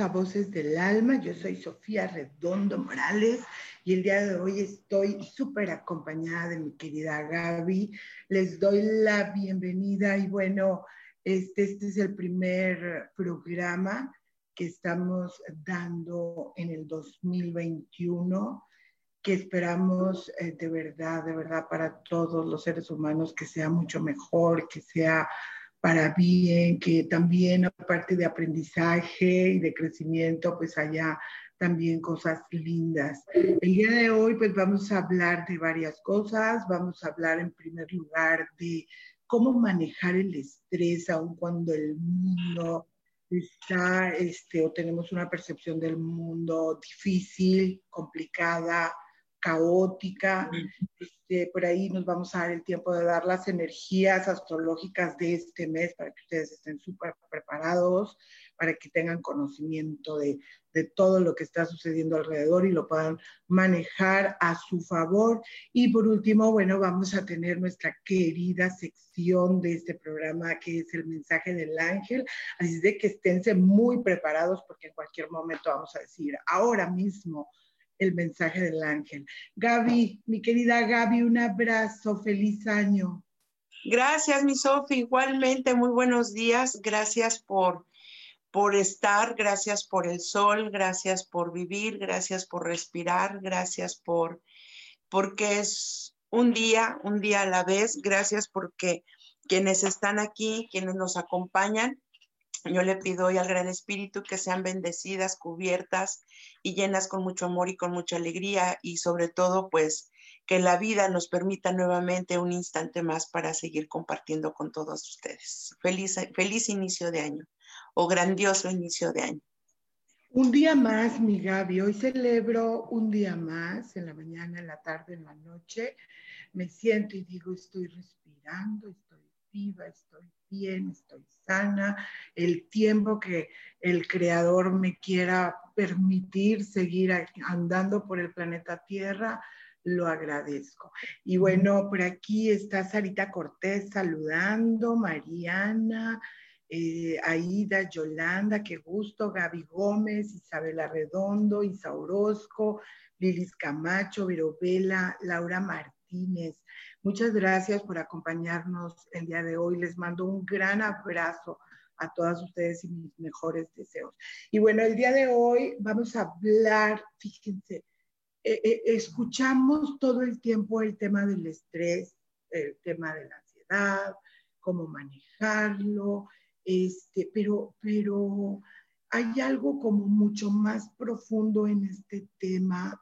A Voces del Alma. Yo soy Sofía Redondo Morales y el día de hoy estoy súper acompañada de mi querida Gaby. Les doy la bienvenida y bueno, este, este es el primer programa que estamos dando en el 2021 que esperamos eh, de verdad, de verdad para todos los seres humanos que sea mucho mejor, que sea para bien, que también aparte de aprendizaje y de crecimiento, pues haya también cosas lindas. El día de hoy pues vamos a hablar de varias cosas, vamos a hablar en primer lugar de cómo manejar el estrés aun cuando el mundo está, este, o tenemos una percepción del mundo difícil, complicada, caótica. Este, por ahí nos vamos a dar el tiempo de dar las energías astrológicas de este mes para que ustedes estén súper preparados, para que tengan conocimiento de, de, todo lo que está sucediendo alrededor y lo puedan manejar a su favor. Y por último, bueno, vamos a tener nuestra querida sección de este programa que es el mensaje del ángel. Así de que esténse muy preparados porque en cualquier momento vamos a decir, ahora mismo el mensaje del ángel. Gaby, mi querida Gaby, un abrazo, feliz año. Gracias, mi Sofi, igualmente, muy buenos días, gracias por, por estar, gracias por el sol, gracias por vivir, gracias por respirar, gracias por, porque es un día, un día a la vez, gracias porque quienes están aquí, quienes nos acompañan, yo le pido hoy al Gran Espíritu que sean bendecidas, cubiertas y llenas con mucho amor y con mucha alegría y sobre todo pues que la vida nos permita nuevamente un instante más para seguir compartiendo con todos ustedes. Feliz, feliz inicio de año o grandioso inicio de año. Un día más, mi Gaby. Hoy celebro un día más, en la mañana, en la tarde, en la noche. Me siento y digo, estoy respirando, viva, estoy bien, estoy sana, el tiempo que el creador me quiera permitir seguir andando por el planeta Tierra, lo agradezco. Y bueno, por aquí está Sarita Cortés saludando, Mariana, eh, Aida, Yolanda, qué gusto, Gaby Gómez, Isabela Redondo, Isa Orozco, Lilis Camacho, Virovela, Laura Martínez, Muchas gracias por acompañarnos el día de hoy. Les mando un gran abrazo a todas ustedes y mis mejores deseos. Y bueno, el día de hoy vamos a hablar, fíjense, eh, eh, escuchamos todo el tiempo el tema del estrés, el tema de la ansiedad, cómo manejarlo, este, pero, pero hay algo como mucho más profundo en este tema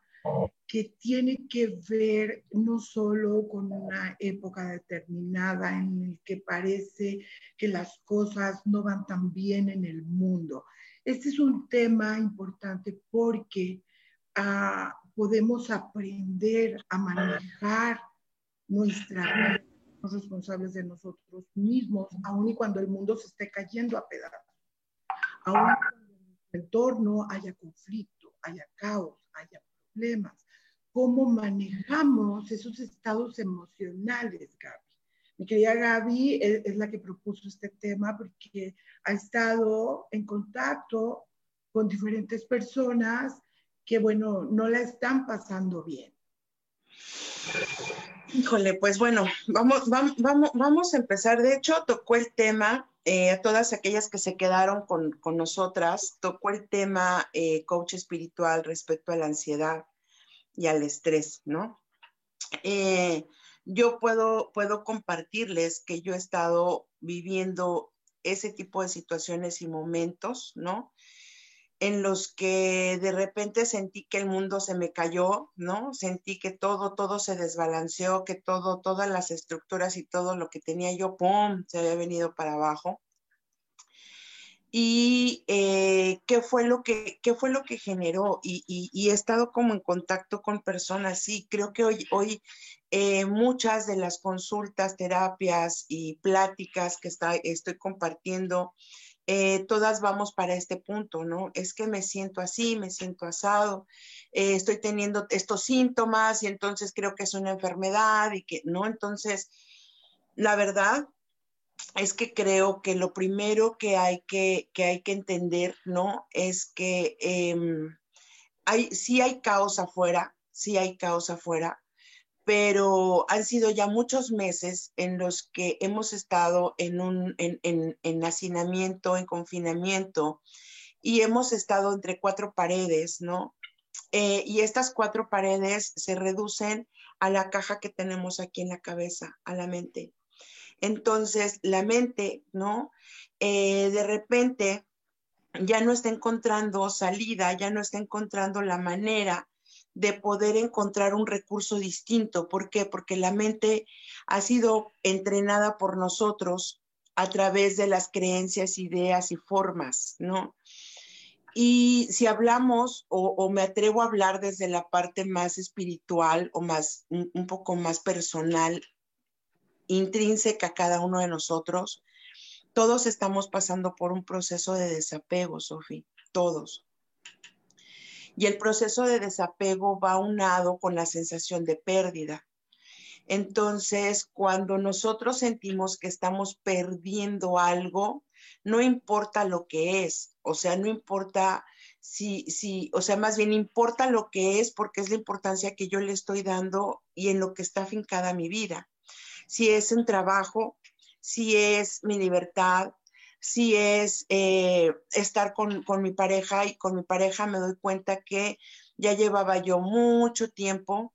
que tiene que ver no solo con una época determinada en la que parece que las cosas no van tan bien en el mundo. Este es un tema importante porque ah, podemos aprender a manejar nuestra vida, responsables de nosotros mismos, aun y cuando el mundo se esté cayendo a pedazos, aun cuando en nuestro entorno haya conflicto, haya caos, haya problemas cómo manejamos esos estados emocionales, Gaby. Mi querida Gaby es, la que propuso este tema porque ha estado en contacto con diferentes personas que, bueno, no la están pasando bien. Híjole, pues bueno, vamos, vamos, vamos, vamos a empezar. De hecho, tocó el tema eh, a todas aquellas que se quedaron con, con nosotras, tocó el tema eh, coach espiritual respecto a la ansiedad y al estrés, ¿no? Eh, yo puedo, puedo compartirles que yo he estado viviendo ese tipo de situaciones y momentos, ¿no? En los que de repente sentí que el mundo se me cayó, ¿no? Sentí que todo, todo se desbalanceó, que todo, todas las estructuras y todo lo que tenía yo, ¡pum!, se había venido para abajo. Y eh, qué fue lo que, qué fue lo que generó. Y, y, he estado como en contacto con personas, sí, creo que hoy, hoy eh, muchas de las consultas, terapias y pláticas que está, estoy compartiendo, eh, todas vamos para este punto, ¿no? Es que me siento así, me siento asado, estoy teniendo estos síntomas y entonces creo que es una enfermedad y que, ¿no? Entonces, la verdad es que creo que lo primero que hay que, que hay que entender, ¿no? Es que em, hay, sí hay caos afuera, sí hay caos afuera, pero han sido ya muchos meses en los que hemos estado en, un, en, en, hacinamiento, en confinamiento, y hemos estado entre cuatro paredes, ¿no? Eh, y estas cuatro paredes se reducen a la caja que tenemos aquí en la cabeza, a la mente. Entonces, la mente, ¿no? Eh, de repente ya no está encontrando salida, ya no está encontrando la manera de poder encontrar un recurso distinto. ¿Por qué? Porque la mente ha sido entrenada por nosotros a través de las creencias, ideas y formas, ¿no? Y si hablamos o, me atrevo a hablar desde la parte más espiritual o más, un, un poco más personal, intrínseca a cada uno de nosotros, todos estamos pasando por un proceso de desapego, Sofía, todos. Y el proceso de desapego va unado con la sensación de pérdida. Entonces, cuando nosotros sentimos que estamos perdiendo algo, no importa lo que es, o sea, no importa si, si, o sea, más bien importa lo que es porque es la importancia que yo le estoy dando y en lo que está afincada mi vida. Si es un trabajo, si es mi libertad, si es eh, estar con, mi pareja y con mi pareja me doy cuenta que ya llevaba yo mucho tiempo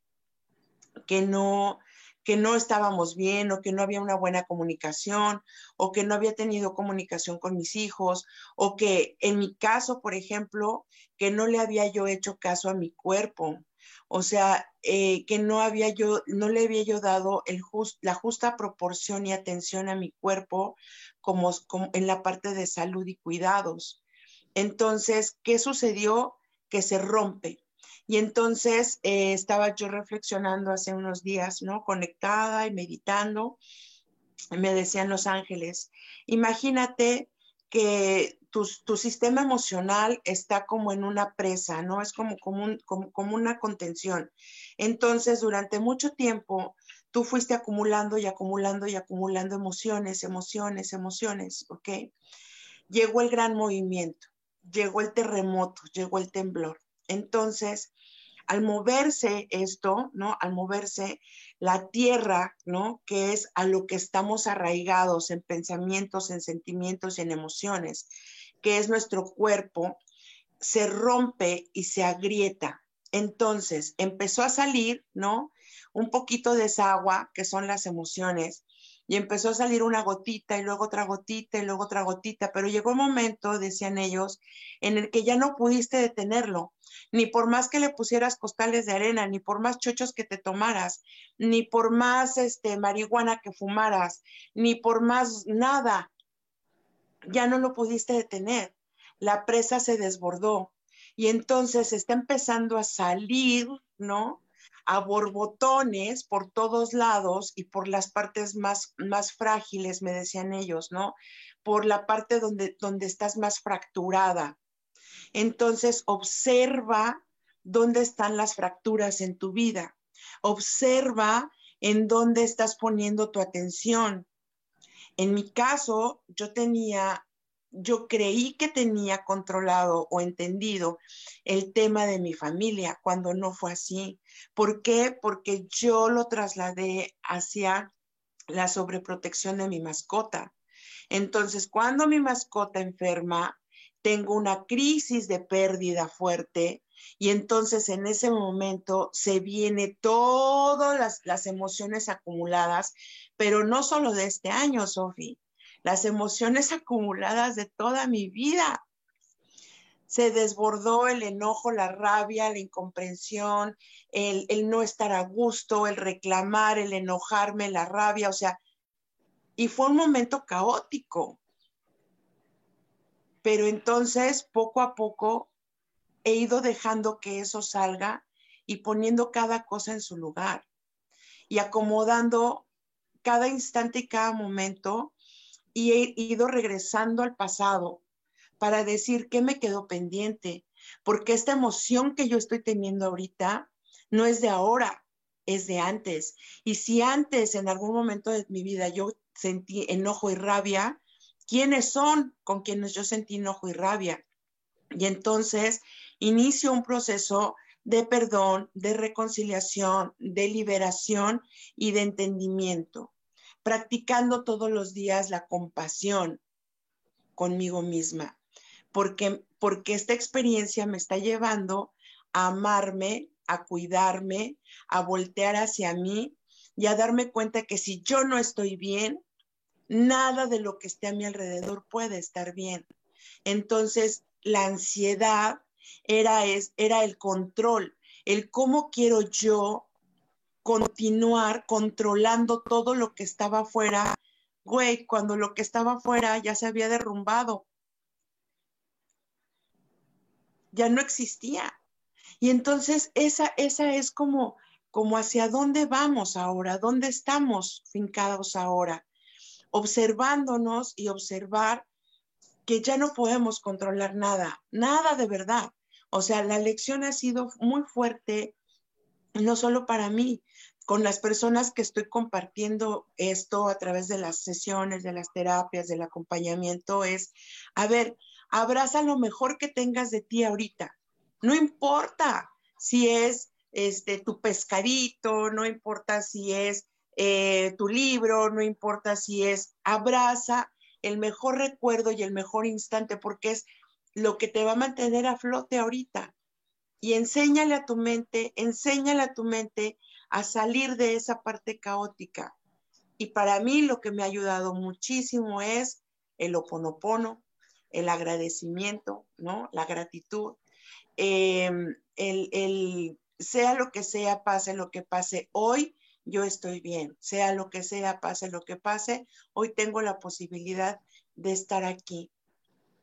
que no que no estábamos bien o que no había una buena comunicación o que no había tenido comunicación con mis hijos o que en mi caso, por ejemplo, que no le había yo hecho caso a mi cuerpo. O sea, eh, que no había yo, no le había yo dado el la justa proporción y atención a mi cuerpo como, en la parte de salud y cuidados. Entonces, ¿qué sucedió? Que se rompe. Y entonces eh, estaba yo reflexionando hace unos días, ¿no? Conectada y meditando. Me decían los ángeles, imagínate que tu, sistema emocional está como en una presa, ¿no? Es como, como, como una contención. Entonces, durante mucho tiempo, tú fuiste acumulando y acumulando y acumulando emociones, emociones, emociones, ¿ok? Llegó el gran movimiento, llegó el terremoto, llegó el temblor. Entonces, al moverse esto, ¿no? Al moverse la tierra, ¿no? Que es a lo que estamos arraigados en pensamientos, en sentimientos en emociones, que es nuestro cuerpo, se rompe y se agrieta. Entonces, empezó a salir, ¿no? un poquito de esa agua, que son las emociones, y empezó a salir una gotita y luego otra gotita y luego otra gotita, pero llegó un momento, decían ellos, en el que ya no pudiste detenerlo, ni por más que le pusieras costales de arena, ni por más chochos que te tomaras, ni por más este marihuana que fumaras, ni por más nada, ya no lo pudiste detener. La presa se desbordó y entonces está empezando a salir, ¿no? a borbotones por todos lados y por las partes más, más frágiles, me decían ellos, ¿no? Por la parte donde, donde estás más fracturada. Entonces, observa dónde están las fracturas en tu vida. Observa en dónde estás poniendo tu atención. En mi caso, yo tenía yo creí que tenía controlado o entendido el tema de mi familia cuando no fue así. ¿Por qué? Porque yo lo trasladé hacia la sobreprotección de mi mascota. Entonces, cuando mi mascota enferma, tengo una crisis de pérdida fuerte y entonces en ese momento se viene todas las, las emociones acumuladas, pero no solo de este año, Sofi, las emociones acumuladas de toda mi vida. Se desbordó el enojo, la rabia, la incomprensión, el, el no estar a gusto, el reclamar, el enojarme, la rabia, o sea, y fue un momento caótico. Pero entonces, poco a poco, he ido dejando que eso salga y poniendo cada cosa en su lugar y acomodando cada instante y cada momento y he ido regresando al pasado para decir qué me quedó pendiente, porque esta emoción que yo estoy teniendo ahorita no es de ahora, es de antes. Y si antes, en algún momento de mi vida, yo sentí enojo y rabia, ¿quiénes son con quienes yo sentí enojo y rabia? Y entonces inicio un proceso de perdón, de reconciliación, de liberación y de entendimiento, practicando todos los días la compasión conmigo misma, porque, porque esta experiencia me está llevando a amarme, a cuidarme, a voltear hacia mí y a darme cuenta que si yo no estoy bien, nada de lo que esté a mi alrededor puede estar bien. Entonces, la ansiedad era, es, era el control, el cómo quiero yo continuar controlando todo lo que estaba afuera, güey, cuando lo que estaba afuera ya se había derrumbado. Ya no existía. Y entonces esa, esa es como, como hacia dónde vamos ahora, dónde estamos fincados ahora, observándonos y observar que ya no podemos controlar nada, nada de verdad. O sea, la lección ha sido muy fuerte, no solo para mí, con las personas que estoy compartiendo esto a través de las sesiones, de las terapias, del acompañamiento, es, a ver, abraza lo mejor que tengas de ti ahorita. No importa si es este, tu pescadito, no importa si es eh, tu libro, no importa si es, abraza el mejor recuerdo y el mejor instante, porque es lo que te va a mantener a flote ahorita. Y enséñale a tu mente, enséñale a tu mente a salir de esa parte caótica. Y para mí lo que me ha ayudado muchísimo es el oponopono, el agradecimiento, ¿no? La gratitud. Em, el, el, sea lo que sea, pase lo que pase hoy, yo estoy bien. Sea lo que sea, pase lo que pase, hoy tengo la posibilidad de estar aquí.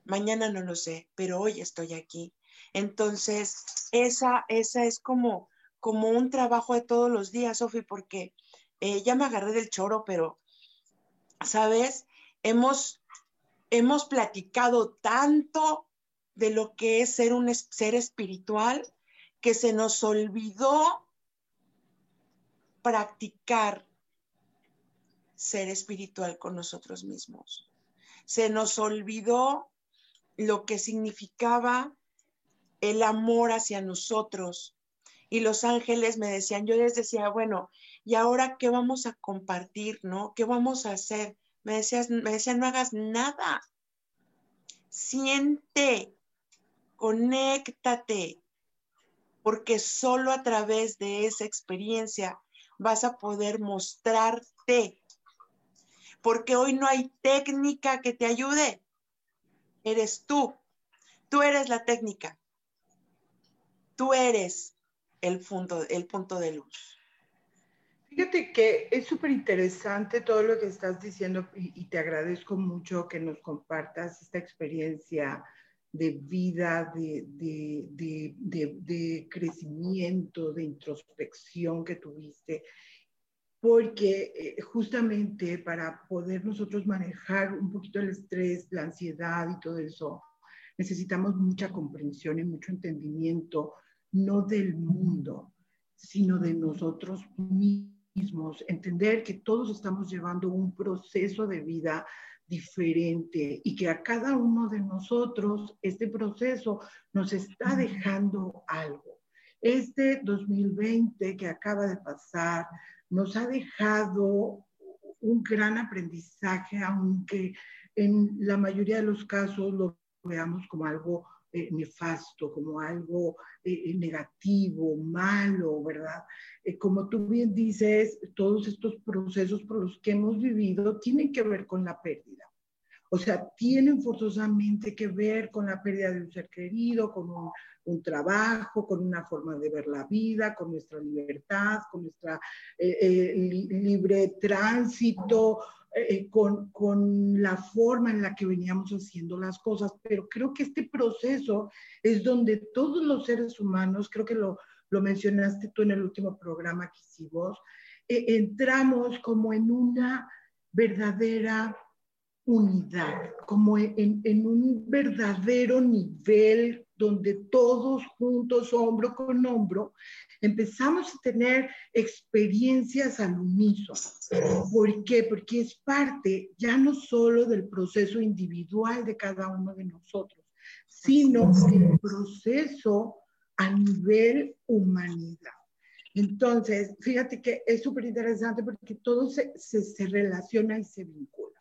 Mañana no lo sé, pero hoy estoy aquí. Entonces, esa, esa es como, como un trabajo de todos los días, Sofi, porque eh, ya me agarré del choro, pero, ¿sabes? Hemos, hemos platicado tanto de lo que es ser un ser espiritual que se nos olvidó practicar ser espiritual con nosotros mismos. Se nos olvidó lo que significaba el amor hacia nosotros. Y los ángeles me decían, yo les decía, bueno, ¿y ahora qué vamos a compartir, no? ¿Qué vamos a hacer? Me, decías, me decían, no hagas nada. Siente, conéctate, porque solo a través de esa experiencia vas a poder mostrarte. Porque hoy no hay técnica que te ayude. Eres tú. Tú eres la técnica. Tú eres el punto, el punto de luz. Fíjate que es súper interesante todo lo que estás diciendo y, te agradezco mucho que nos compartas esta experiencia de vida, de, de, crecimiento, de introspección que tuviste, porque eh, justamente para poder nosotros manejar un poquito el estrés, la ansiedad y todo eso, necesitamos mucha comprensión y mucho entendimiento, no del mundo, sino de nosotros mismos, entender que todos estamos llevando un proceso de vida diferente y que a cada uno de nosotros este proceso nos está dejando algo. Este 2020 que acaba de pasar nos ha dejado un gran aprendizaje, aunque en la mayoría de los casos lo veamos como algo eh, nefasto, como algo eh, negativo, malo, ¿verdad? como tú bien dices, todos estos procesos por los que hemos vivido tienen que ver con la pérdida. O sea, tienen forzosamente que ver con la pérdida de un ser querido, con un, trabajo, con una forma de ver la vida, con nuestra libertad, con nuestra libre tránsito, eh, con, con, la forma en la que veníamos haciendo las cosas, pero creo que este proceso es donde todos los seres humanos, creo que lo, lo mencionaste tú en el último programa que hicimos, eh, entramos como en una verdadera unidad, como en, en un verdadero nivel donde todos juntos, hombro con hombro, empezamos a tener experiencias al unísono. ¿Por qué? Porque es parte ya no solo del proceso individual de cada uno de nosotros, sino del proceso a nivel humanidad. Entonces, fíjate que es súper interesante porque todo se, se, relaciona y se vincula.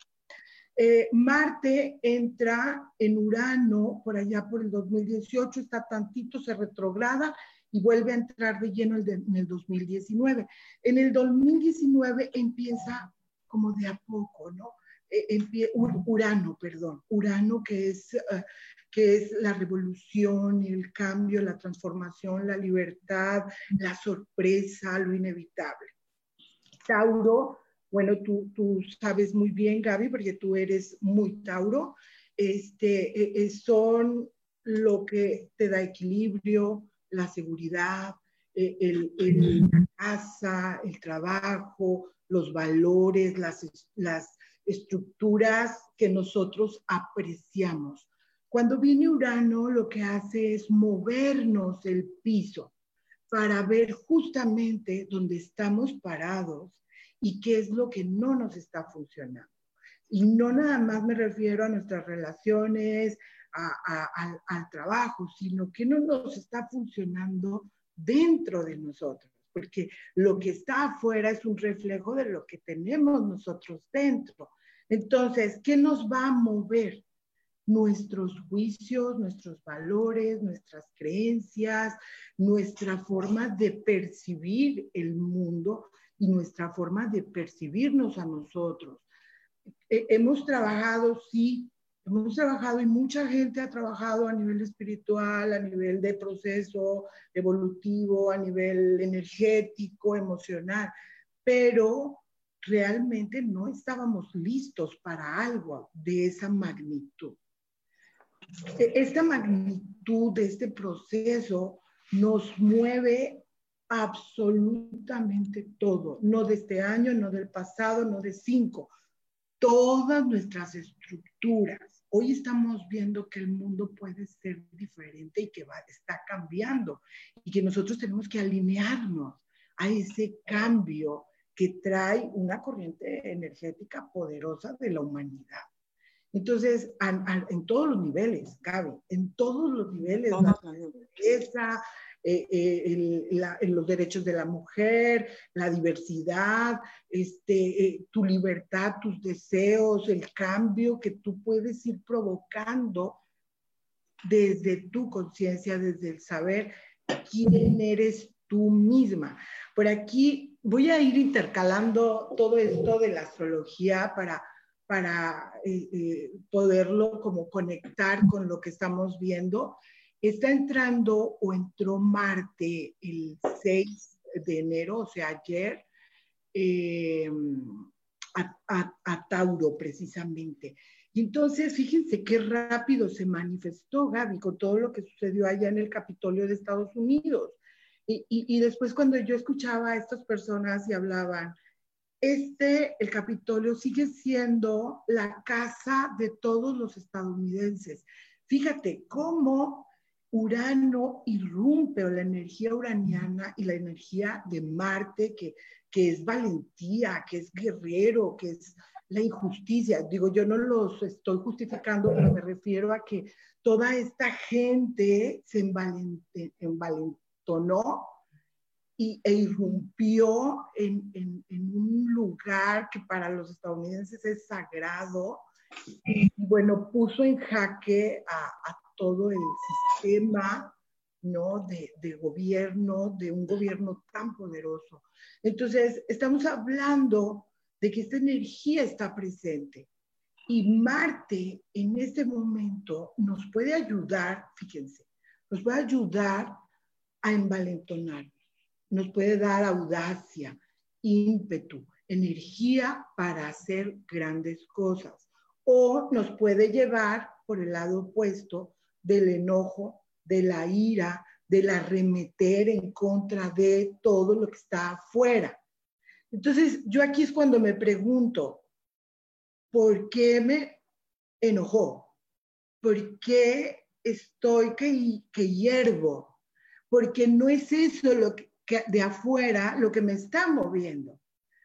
Eh, Marte entra en Urano por allá por el 2018, está tantito, se retrograda y vuelve a entrar de lleno en el 2019. En el 2019 empieza como de a poco, ¿no? Eh, Urano, perdón, Urano que es, eh, que es la revolución, el cambio, la transformación, la libertad, la sorpresa, lo inevitable. Tauro, bueno, tú, tú sabes muy bien, Gaby, porque tú eres muy Tauro, este, eh, son lo que te da equilibrio, la seguridad, eh, el, la casa, el trabajo, los valores, las, las estructuras que nosotros apreciamos. Cuando viene Urano, lo que hace es movernos el piso para ver justamente dónde estamos parados y qué es lo que no nos está funcionando. Y no nada más me refiero a nuestras relaciones, al trabajo, sino que no nos está funcionando dentro de nosotros, porque lo que está afuera es un reflejo de lo que tenemos nosotros dentro. Entonces, ¿qué nos va a mover? Nuestros juicios, nuestros valores, nuestras creencias, nuestra forma de percibir el mundo y nuestra forma de percibirnos a nosotros. hemos trabajado, sí, hemos trabajado y mucha gente ha trabajado a nivel espiritual, a nivel de proceso evolutivo, a nivel energético, emocional, pero realmente no estábamos listos para algo de esa magnitud. E, esta magnitud de este proceso nos mueve absolutamente todo, no de este año, no del pasado, no de cinco, todas nuestras estructuras, hoy estamos viendo que el mundo puede ser diferente y que va, está cambiando y que nosotros tenemos que alinearnos a ese cambio que trae una corriente energética poderosa de la humanidad. Entonces, en todos los niveles, cabe, en todos los niveles, la naturaleza, eh, eh, los derechos de la mujer, la diversidad, este, eh, tu libertad, tus deseos, el cambio que tú puedes ir provocando desde tu conciencia, desde el saber quién eres tú misma. Por aquí voy a ir intercalando todo esto de la astrología para, para poderlo como conectar con lo que estamos viendo está entrando o entró Marte el 6 de enero, o sea, ayer, eh, a, Tauro precisamente. Y entonces, fíjense qué rápido se manifestó Gaby con todo lo que sucedió allá en el Capitolio de Estados Unidos. Y, y, después cuando yo escuchaba a estas personas y hablaban, este, el Capitolio sigue siendo la casa de todos los estadounidenses. Fíjate cómo Urano irrumpe la energía uraniana y la energía de Marte, que, que es valentía, que es guerrero, que es la injusticia. Digo, yo no los estoy justificando, pero me refiero a que toda esta gente se envalentonó y, e irrumpió en, en, un lugar que para los estadounidenses es sagrado, y, bueno, puso en jaque a, todo el sistema ¿no? De, de, gobierno, de un gobierno tan poderoso. Entonces, estamos hablando de que esta energía está presente. Y Marte en este momento nos puede ayudar, fíjense, nos puede ayudar a envalentonarnos, nos puede dar audacia, ímpetu, energía para hacer grandes cosas. O nos puede llevar por el lado opuesto del enojo, de la ira, del arremeter en contra de todo lo que está afuera. Entonces, yo aquí es cuando me pregunto, ¿por qué me enojó? ¿Por qué estoy que, que hiervo? Porque no es eso lo que, de afuera lo que me está moviendo.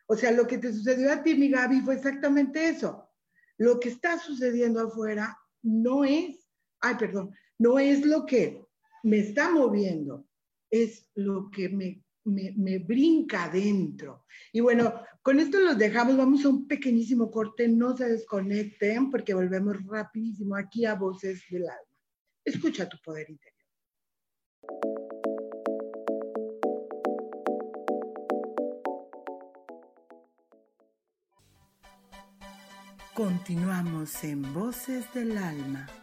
O sea, lo que te sucedió a ti, mi Gaby, fue exactamente eso. Lo que está sucediendo afuera no es, ay, perdón, no es lo que me está moviendo, es lo que me me, brinca adentro. Y bueno, con esto los dejamos, vamos a un pequeñísimo corte, no se desconecten porque volvemos rapidísimo aquí a Voces del Alma. Escucha tu poder interior. Continuamos en Voces del Alma.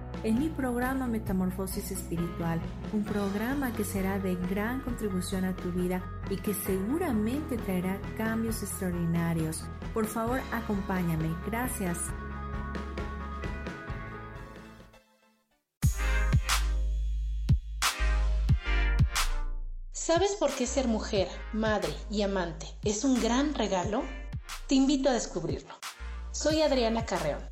en mi programa Metamorfosis Espiritual, un programa que será de gran contribución a tu vida y que seguramente traerá cambios extraordinarios. Por favor, acompáñame. Gracias. ¿Sabes por qué ser mujer, madre y amante es un gran regalo? Te invito a descubrirlo. Soy Adriana Carreón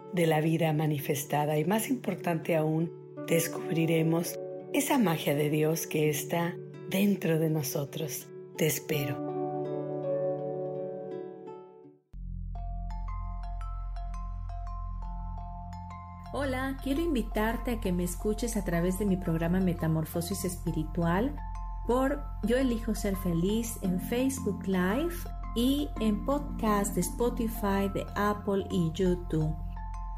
de la vida manifestada y más importante aún, descubriremos esa magia de Dios que está dentro de nosotros. Te espero. Hola, quiero invitarte a que me escuches a través de mi programa Metamorfosis Espiritual por Yo elijo ser feliz en Facebook Live y en podcast de Spotify, de Apple y YouTube.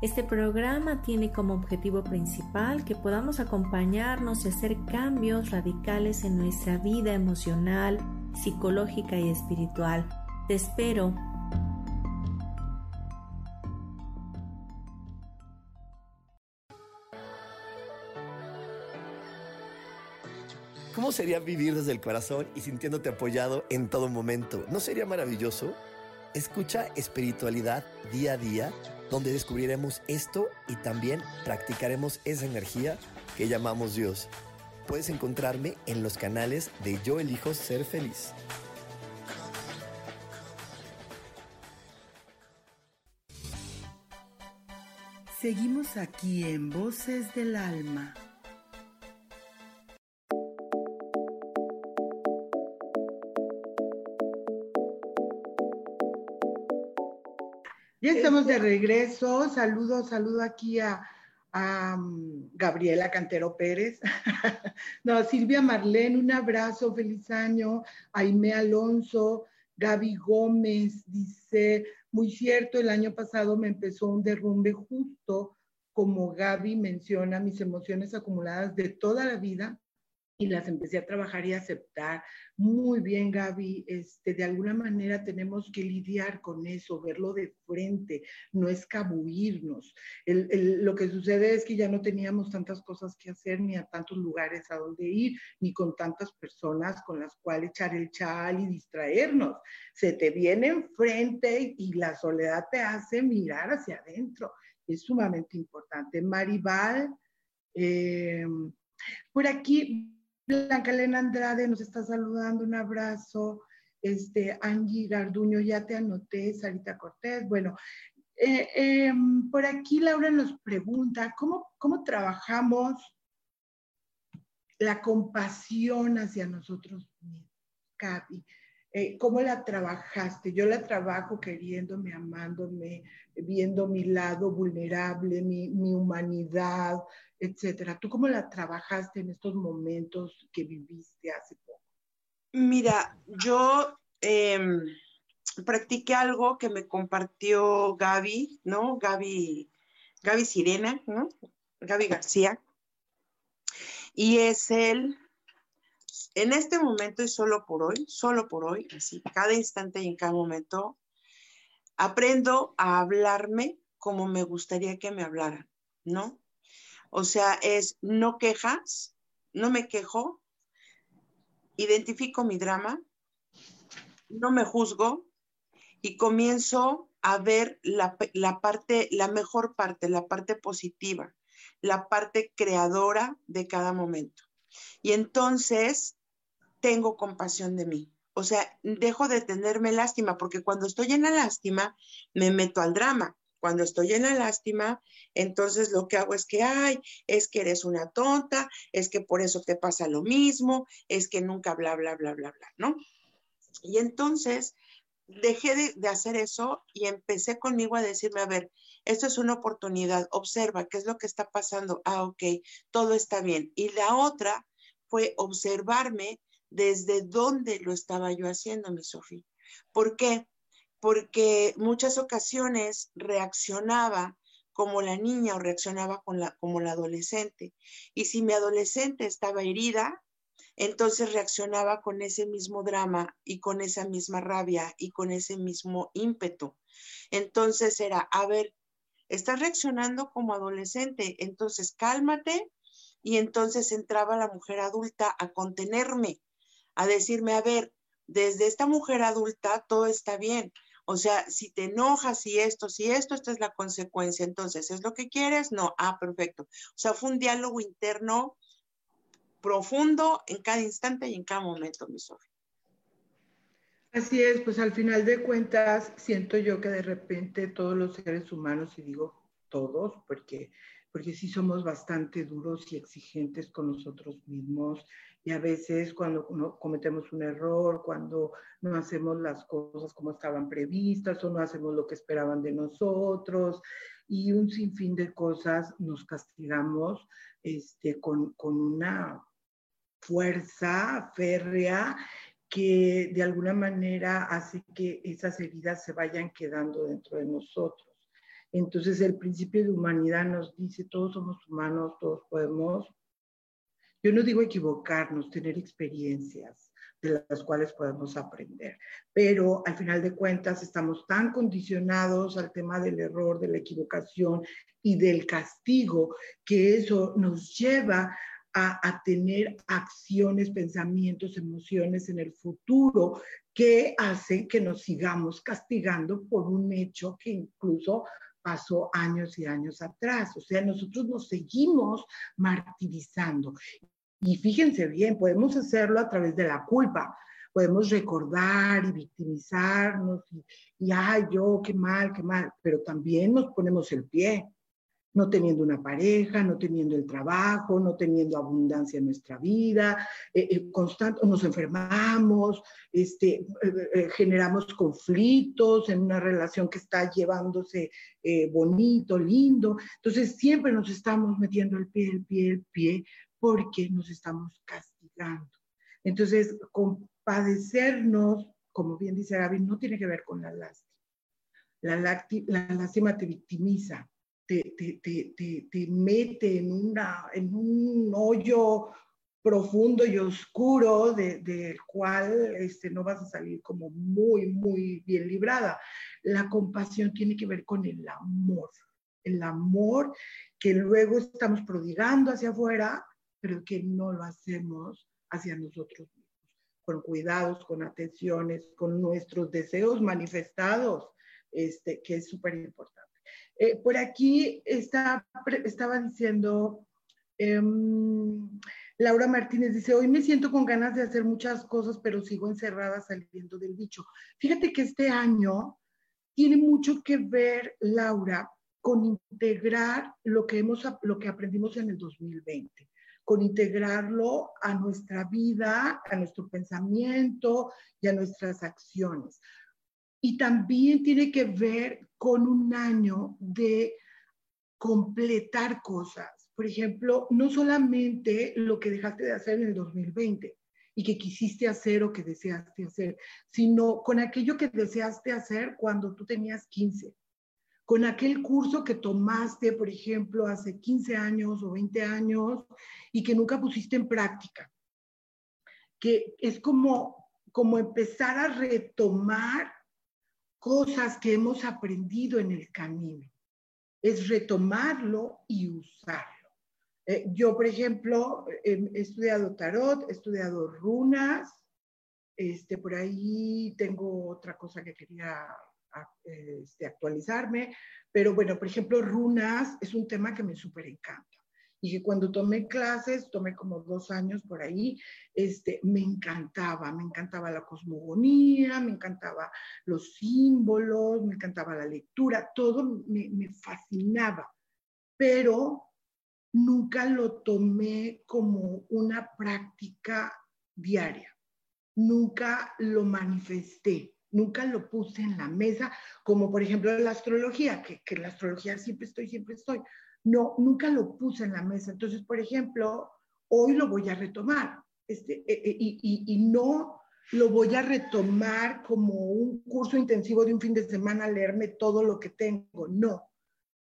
Este programa tiene como objetivo principal que podamos acompañarnos y hacer cambios radicales en nuestra vida emocional, psicológica y espiritual. Te espero. ¿Cómo sería vivir desde el corazón y sintiéndote apoyado en todo momento? ¿No sería maravilloso? Escucha espiritualidad día a día donde descubriremos esto y también practicaremos esa energía que llamamos Dios. Puedes encontrarme en los canales de Yo elijo ser feliz. Seguimos aquí en Voces del Alma. Ya estamos de regreso. Saludo, saludo aquí a, mm, Gabriela Cantero Pérez. no, Silvia Marlene, un abrazo, feliz año. Aime Alonso, Gaby Gómez dice, muy cierto, el año pasado me empezó un derrumbe justo como Gaby menciona mis emociones acumuladas de toda la vida y las empecé a trabajar y aceptar. Muy bien, Gaby, este, de alguna manera tenemos que lidiar con eso, verlo de frente, no escabuirnos. lo que sucede es que ya no teníamos tantas cosas que hacer, ni a tantos lugares a donde ir, ni con tantas personas con las cuales echar el chal y distraernos. Se te viene enfrente y la soledad te hace mirar hacia adentro. Es sumamente importante. Maribal, eh, por aquí Blanca Elena Andrade nos está saludando, un abrazo. Este, Angie Garduño, ya te anoté, Sarita Cortés. Bueno, eh, em, por aquí Laura nos pregunta, ¿cómo, ¿cómo trabajamos la compasión hacia nosotros mismos? Eh, ¿Cómo la trabajaste? Yo la trabajo queriéndome, amándome, viendo mi lado vulnerable, mi, mi humanidad, etcétera. ¿Tú cómo la trabajaste en estos momentos que viviste hace poco? Mira, yo em, practiqué algo que me compartió Gaby, ¿no? Gaby, Gaby Sirena, ¿no? Gaby García. Y es el, en este momento y solo por hoy, solo por hoy, así, cada instante y en cada momento, aprendo a hablarme como me gustaría que me hablaran, ¿no? O sea, es no quejas, no me quejo, identifico mi drama, no me juzgo y comienzo a ver la, parte, la mejor parte, la parte positiva, la parte creadora de cada momento. Y entonces tengo compasión de mí. O sea, dejo de tenerme lástima, porque cuando estoy en la lástima, me meto al drama. Cuando estoy en la lástima, entonces lo que hago es que, ay, es que eres una tonta, es que por eso te pasa lo mismo, es que nunca bla, bla, bla, bla, bla, ¿no? Y entonces dejé de, hacer eso y empecé conmigo a decirme, a ver, esto es una oportunidad, observa qué es lo que está pasando, ah, ok, todo está bien. Y la otra fue observarme desde dónde lo estaba yo haciendo, mi Sofía. ¿Por qué? Porque muchas ocasiones reaccionaba como la niña o reaccionaba como la adolescente. Y si mi adolescente estaba herida, entonces reaccionaba con ese mismo drama y con esa misma rabia y con ese mismo ímpetu. Entonces era, a ver, estás reaccionando como adolescente, entonces cálmate. Y entonces entraba la mujer adulta a contenerme, a decirme, a ver, desde esta mujer adulta todo está bien, o sea, si te enojas, si esto, si esto, esta es la consecuencia. Entonces, ¿es lo que quieres? No. Ah, perfecto. O sea, fue un diálogo interno profundo en cada instante y en cada momento, mi Sofía. Así es, pues al final de cuentas siento yo que de repente todos los seres humanos, y digo todos, porque, porque sí somos bastante duros y exigentes con nosotros mismos, y a veces cuando cometemos un error, cuando no hacemos las cosas como estaban previstas o no hacemos lo que esperaban de nosotros y un sinfín de cosas nos castigamos este, con, con una fuerza férrea que de alguna manera hace que esas heridas se vayan quedando dentro de nosotros. Entonces el principio de humanidad nos dice, todos somos humanos, todos podemos yo no digo equivocarnos, tener experiencias de las cuales podemos aprender, pero al final de cuentas estamos tan condicionados al tema del error, de la equivocación y del castigo que eso nos lleva a, a, tener acciones, pensamientos, emociones en el futuro que hacen que nos sigamos castigando por un hecho que incluso pasó años y años atrás. O sea, nosotros nos seguimos martirizando. Y fíjense bien, podemos hacerlo a través de la culpa. Podemos recordar y victimizarnos y, y, ay, yo, qué mal, qué mal, pero también nos ponemos el pie, no teniendo una pareja, no teniendo el trabajo, no teniendo abundancia en nuestra vida, eh, eh nos enfermamos, este, eh, eh, generamos conflictos en una relación que está llevándose bonito, lindo. Entonces siempre nos estamos metiendo el pie, el pie, el pie, porque nos estamos castigando. Entonces, compadecernos, como bien dice Gaby, no tiene que ver con la lástima. La, lástima te victimiza, te, te, te, te, mete en, una, en un hoyo profundo y oscuro del de cual este, no vas a salir como muy, muy bien librada. La compasión tiene que ver con el amor, el amor que luego estamos prodigando hacia afuera, pero que no lo hacemos hacia nosotros mismos, con cuidados, con atenciones, con nuestros deseos manifestados, este, que es súper importante. Eh, por aquí está, estaba diciendo... Em, Laura Martínez dice, hoy me siento con ganas de hacer muchas cosas, pero sigo encerrada saliendo del bicho. Fíjate que este año tiene mucho que ver, Laura, con integrar lo que, hemos, lo que aprendimos en el 2020, con integrarlo a nuestra vida, a nuestro pensamiento y a nuestras acciones. Y también tiene que ver con un año de completar cosas por ejemplo, no solamente lo que dejaste de hacer en el 2020 y que quisiste hacer o que deseaste hacer, sino con aquello que deseaste hacer cuando tú tenías 15, con aquel curso que tomaste, por ejemplo, hace 15 años o 20 años y que nunca pusiste en práctica, que es como, como empezar a retomar cosas que hemos aprendido en el camino, es retomarlo y usarlo. Eh, yo, por ejemplo, he estudiado tarot, he estudiado runas, este, por ahí tengo otra cosa que quería este, actualizarme, pero bueno, por ejemplo, runas es un tema que me súper encanta. Y que cuando tomé clases, tomé como dos años por ahí, este, me encantaba, me encantaba la cosmogonía, me encantaba los símbolos, me encantaba la lectura, todo me, me fascinaba, pero nunca lo tomé como una práctica diaria, nunca lo manifesté, nunca lo puse en la mesa, como por ejemplo la astrología, que, que la astrología siempre estoy, siempre estoy. No, nunca lo puse en la mesa. Entonces, por ejemplo, hoy lo voy a retomar este, e, e, y, y no lo voy a retomar como un curso intensivo de un fin de semana, leerme todo lo que tengo. No,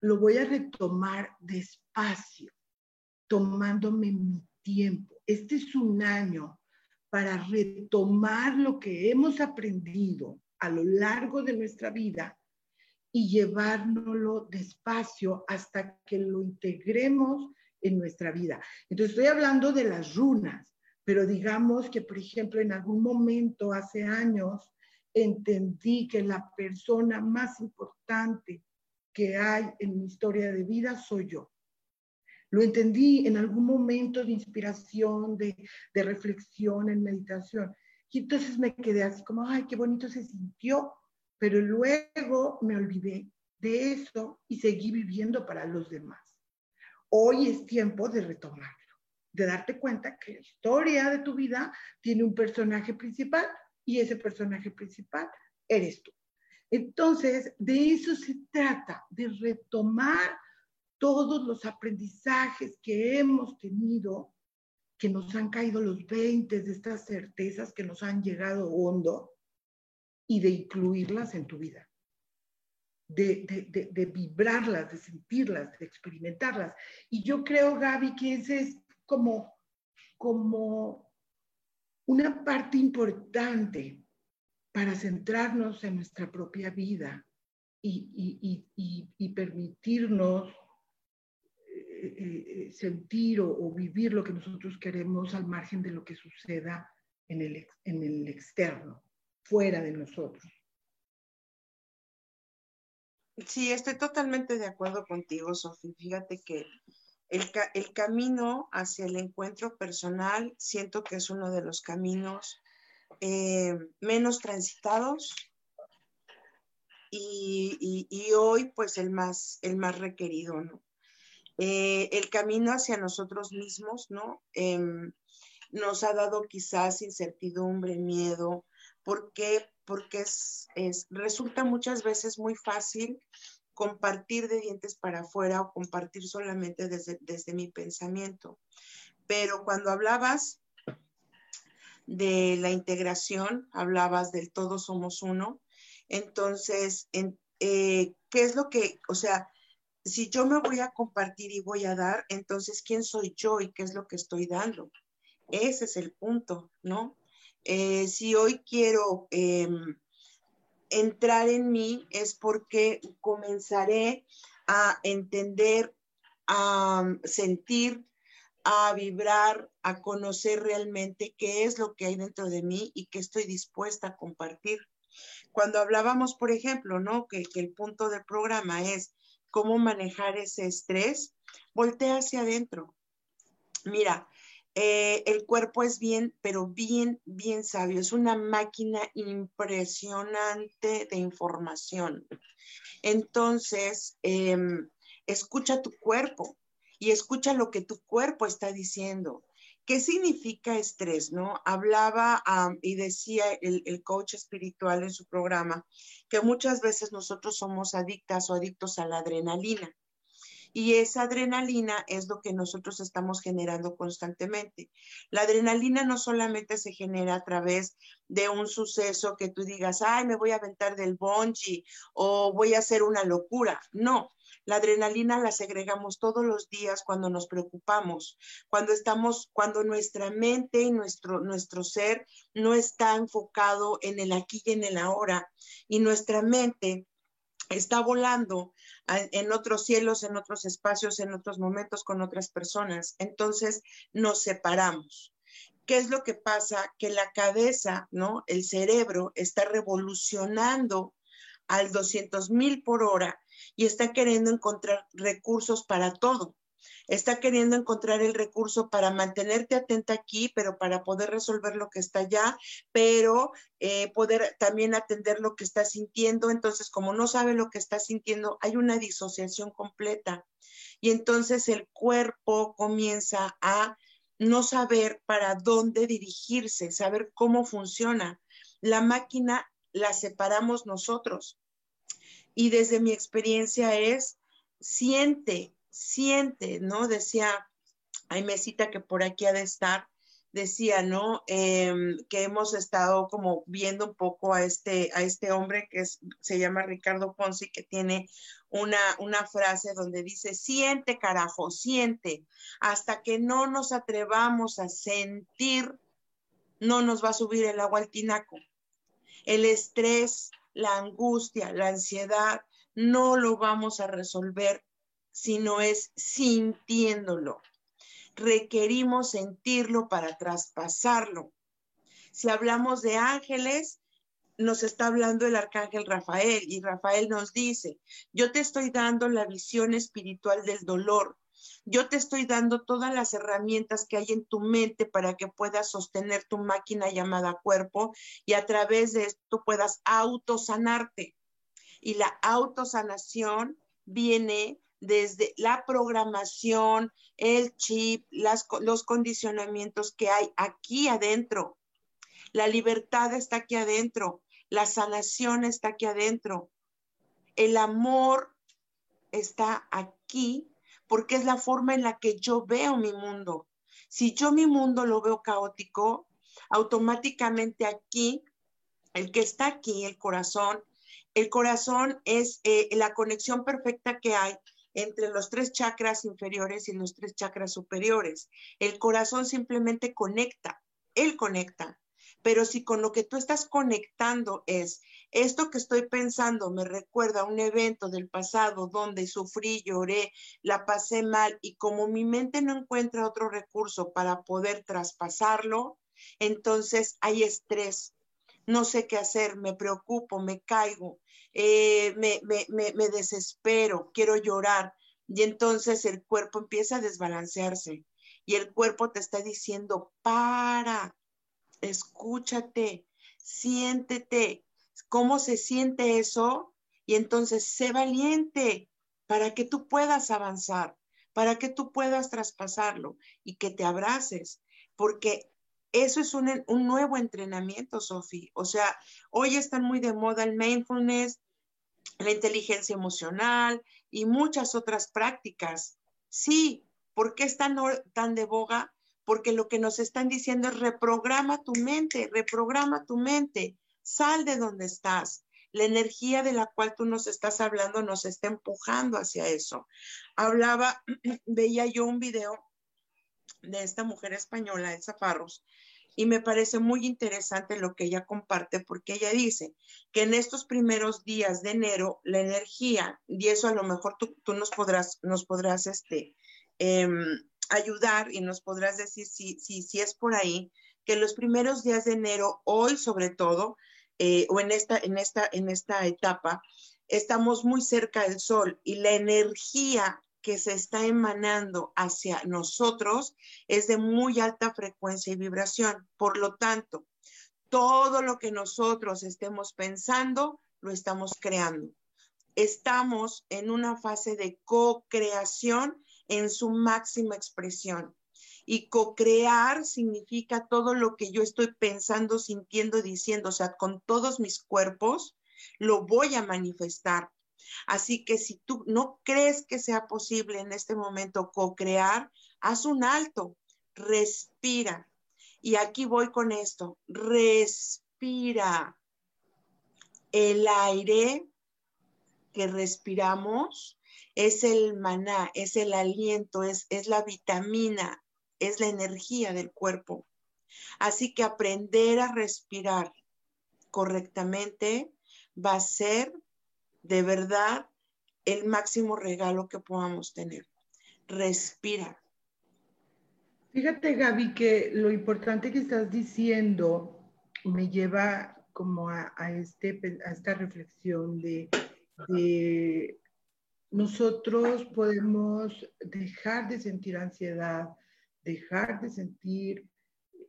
lo voy a retomar despacio tomándome mi tiempo. Este es un año para retomar lo que hemos aprendido a lo largo de nuestra vida y llevárnoslo despacio hasta que lo integremos en nuestra vida. Entonces estoy hablando de las runas, pero digamos que, por ejemplo, en algún momento, hace años, entendí que la persona más importante que hay en mi historia de vida soy yo. Lo entendí en algún momento de inspiración, de, reflexión, en meditación. Y entonces me quedé así como, ay, qué bonito se sintió, pero luego me olvidé de eso y seguí viviendo para los demás. Hoy es tiempo de retomarlo, de darte cuenta que la historia de tu vida tiene un personaje principal y ese personaje principal eres tú. Entonces, de eso se trata, de retomar todos los aprendizajes que hemos tenido, que nos han caído los 20 de estas certezas que nos han llegado hondo y de incluirlas en tu vida, de, de, de, vibrarlas, de sentirlas, de experimentarlas. Y yo creo, Gaby, que ese es como, como una parte importante para centrarnos en nuestra propia vida y, y, y, y permitirnos eh, eh, sentir o, vivir lo que nosotros queremos al margen de lo que suceda en el, en el externo, fuera de nosotros. Sí, estoy totalmente de acuerdo contigo, Sofía. Fíjate que el, el, camino hacia el encuentro personal siento que es uno de los caminos eh, menos transitados y, y, y, hoy pues el más, el más requerido, ¿no? Eh, el camino hacia nosotros mismos, ¿no? Em, nos ha dado quizás incertidumbre, miedo, porque, porque es, resulta muchas veces muy fácil compartir de dientes para afuera o compartir solamente desde, desde mi pensamiento. Pero cuando hablabas de la integración, hablabas del todo somos uno, entonces, eh, ¿qué es lo que, o sea, si yo me voy a compartir y voy a dar, entonces, ¿quién soy yo y qué es lo que estoy dando? Ese es el punto, ¿no? Eh, si hoy quiero em, entrar en mí es porque comenzaré a entender, a sentir, a vibrar, a conocer realmente qué es lo que hay dentro de mí y qué estoy dispuesta a compartir. Cuando hablábamos, por ejemplo, ¿no? Que, que el punto del programa es cómo manejar ese estrés, voltea hacia adentro. Mira, eh, el cuerpo es bien, pero bien, bien sabio. Es una máquina impresionante de información. Entonces, em, escucha tu cuerpo y escucha lo que tu cuerpo está diciendo. ¿Qué significa estrés? ¿No? Hablaba y decía el, el, coach espiritual en su programa que muchas veces nosotros somos adictas o adictos a la adrenalina. Y esa adrenalina es lo que nosotros estamos generando constantemente. La adrenalina no solamente se genera a través de un suceso que tú digas, ay, me voy a aventar del bungee o voy a hacer una locura. No, la adrenalina la segregamos todos los días cuando nos preocupamos, cuando estamos, cuando nuestra mente y nuestro, nuestro ser no está enfocado en el aquí y en el ahora. Y nuestra mente está volando en otros cielos, en otros espacios, en otros momentos con otras personas. Entonces nos separamos. ¿Qué es lo que pasa? Que la cabeza, ¿no? El cerebro está revolucionando al 200 mil por hora y está queriendo encontrar recursos para todo está queriendo encontrar el recurso para mantenerte atenta aquí, pero para poder resolver lo que está allá, pero eh, poder también atender lo que está sintiendo. Entonces, como no sabe lo que está sintiendo, hay una disociación completa. Y entonces el cuerpo comienza a no saber para dónde dirigirse, saber cómo funciona. La máquina la separamos nosotros. Y desde mi experiencia es, siente, siente, ¿no? Decía, hay mesita que por aquí ha de estar, decía, ¿no? Em, que hemos estado como viendo un poco a este, a este hombre que se llama Ricardo Ponzi, que tiene una, una frase donde dice, siente carajo, siente, hasta que no nos atrevamos a sentir, no nos va a subir el agua al tinaco. El estrés, la angustia, la ansiedad, no lo vamos a resolver sino es sintiéndolo. Requerimos sentirlo para traspasarlo. Si hablamos de ángeles, nos está hablando el arcángel Rafael y Rafael nos dice, yo te estoy dando la visión espiritual del dolor. Yo te estoy dando todas las herramientas que hay en tu mente para que puedas sostener tu máquina llamada cuerpo y a través de esto puedas autosanarte. Y la autosanación viene desde la programación, el chip, los condicionamientos que hay aquí adentro. La libertad está aquí adentro, la sanación está aquí adentro, el amor está aquí porque es la forma en la que yo veo mi mundo. Si yo mi mundo lo veo caótico, automáticamente aquí, el que está aquí, el corazón, el corazón es eh, la conexión perfecta que hay entre los tres chakras inferiores y los tres chakras superiores. El corazón simplemente conecta, él conecta. Pero si con lo que tú estás conectando es esto que estoy pensando me recuerda a un evento del pasado donde sufrí, lloré, la pasé mal y como mi mente no encuentra otro recurso para poder traspasarlo, entonces hay estrés. No sé qué hacer, me preocupo, me caigo, eh, me, me desespero, quiero llorar. Y entonces el cuerpo empieza a desbalancearse y el cuerpo te está diciendo, para, escúchate, siéntete, ¿cómo se siente eso? Y entonces sé valiente para que tú puedas avanzar, para que tú puedas traspasarlo y que te abraces, porque eso es un, un nuevo entrenamiento, Sofi. O sea, hoy están muy de moda el mindfulness, la inteligencia emocional y muchas otras prácticas. Sí, ¿por qué están tan de boga? Porque lo que nos están diciendo es reprograma tu mente, reprograma tu mente, sal de donde estás. La energía de la cual tú nos estás hablando nos está empujando hacia eso. Hablaba, veía yo un video de esta mujer española, Elsa Farros, y me parece muy interesante lo que ella comparte porque ella dice que en estos primeros días de enero la energía, y eso a lo mejor tú, nos podrás, nos podrás este, em, ayudar y nos podrás decir si, si, si es por ahí, que los primeros días de enero, hoy sobre todo, eh, o en esta, en, esta, en esta etapa, estamos muy cerca del sol y la energía que se está emanando hacia nosotros es de muy alta frecuencia y vibración. Por lo tanto, todo lo que nosotros estemos pensando, lo estamos creando. Estamos en una fase de co-creación en su máxima expresión. Y co-crear significa todo lo que yo estoy pensando, sintiendo, diciendo, o sea, con todos mis cuerpos, lo voy a manifestar. Así que si tú no crees que sea posible en este momento co-crear, haz un alto, respira. Y aquí voy con esto, respira. El aire que respiramos es el maná, es el aliento, es, es la vitamina, es la energía del cuerpo. Así que aprender a respirar correctamente va a ser de verdad el máximo regalo que podamos tener. Respira. Fíjate, Gaby, que lo importante que estás diciendo me lleva como a, este, a esta reflexión de, de nosotros podemos dejar de sentir ansiedad, dejar de sentir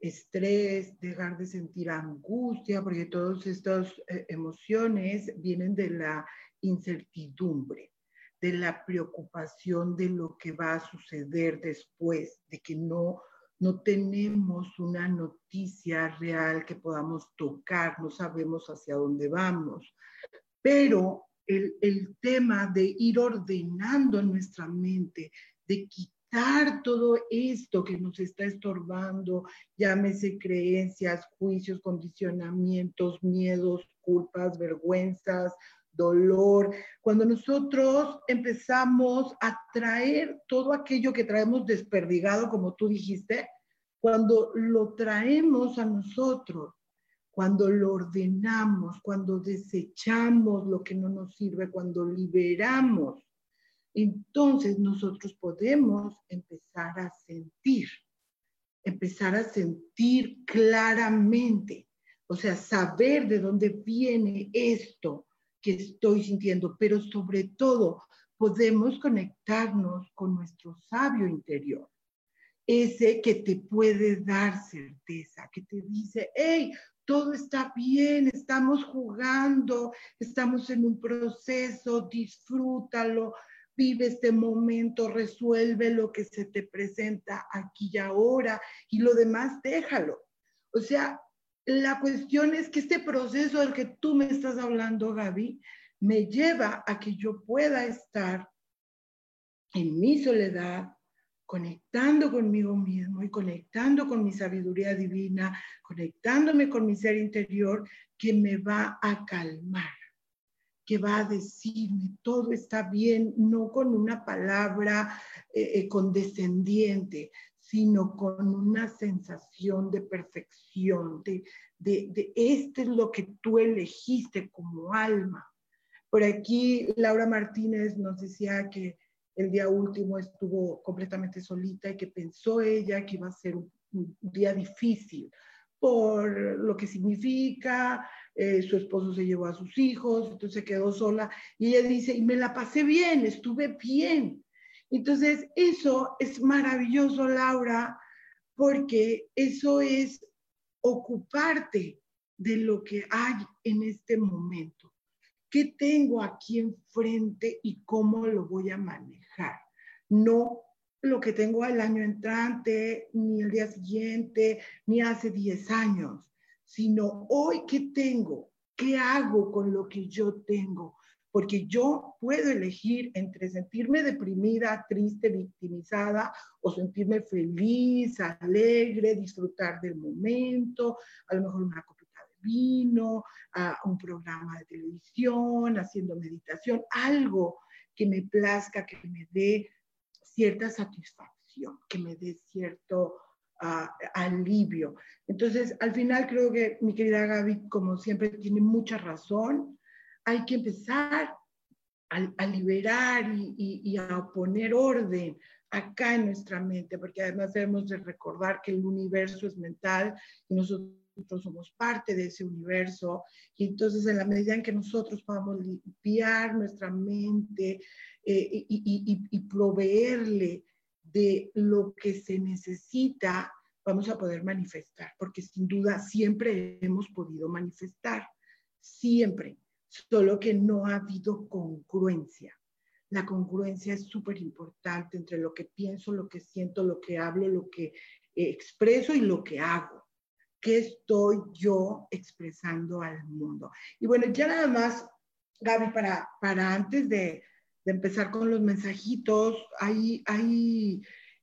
estrés, dejar de sentir angustia, porque todas estas eh, emociones vienen de la incertidumbre, de la preocupación de lo que va a suceder después, de que no, no tenemos una noticia real que podamos tocar, no sabemos hacia dónde vamos. Pero el, tema de ir ordenando nuestra mente, de quitar todo esto que nos está estorbando, llámese creencias, juicios, condicionamientos, miedos, culpas, vergüenzas, dolor. Cuando nosotros empezamos a traer todo aquello que traemos desperdigado, como tú dijiste, cuando lo traemos a nosotros, cuando lo ordenamos, cuando desechamos lo que no nos sirve, cuando liberamos. Entonces nosotros podemos empezar a sentir, empezar a sentir claramente, o sea, saber de dónde viene esto que estoy sintiendo, pero sobre todo podemos conectarnos con nuestro sabio interior, ese que te puede dar certeza, que te dice, hey, todo está bien, estamos jugando, estamos en un proceso, disfrútalo, vive este momento, resuelve lo que se te presenta aquí y ahora y lo demás déjalo. O sea, la cuestión es que este proceso del que tú me estás hablando, Gaby, me lleva a que yo pueda estar en mi soledad, conectando conmigo mismo y conectando con mi sabiduría divina, conectándome con mi ser interior, que me va a calmar que va a decirme todo está bien, no con una palabra eh, eh, condescendiente, sino con una sensación de perfección, de, de, este es lo que tú elegiste como alma. Por aquí Laura Martínez nos decía que el día último estuvo completamente solita y que pensó ella que iba a ser un, día difícil por lo que significa, eh, su esposo se llevó a sus hijos, entonces se quedó sola y ella dice, y me la pasé bien, estuve bien. Entonces, eso es maravilloso, Laura, porque eso es ocuparte de lo que hay en este momento. ¿Qué tengo aquí enfrente y cómo lo voy a manejar? No lo que tengo el año entrante, ni el día siguiente, ni hace 10 años sino hoy qué tengo, qué hago con lo que yo tengo, porque yo puedo elegir entre sentirme deprimida, triste, victimizada o sentirme feliz, alegre, disfrutar del momento, a lo mejor una copita de vino, a un programa de televisión, haciendo meditación, algo que me plazca, que me dé cierta satisfacción que me dé cierto ah, alivio. Entonces, al final creo que mi querida Gaby, como siempre, tiene mucha razón. Hay que empezar a, liberar y, y, a poner orden acá en nuestra mente, porque además debemos de recordar que el universo es mental y nosotros somos parte de ese universo. Y entonces en la medida en que nosotros podamos limpiar nuestra mente eh, y proveerle de lo que se necesita, vamos a poder manifestar, porque sin duda siempre hemos podido manifestar, siempre solo que no ha habido congruencia. La congruencia es súper importante entre lo que pienso, lo que siento, lo que hablo, lo que eh, expreso y lo que hago. ¿Qué estoy yo expresando al mundo? Y bueno, ya nada más, Gaby, para, para antes de, de empezar con los mensajitos, hay, hay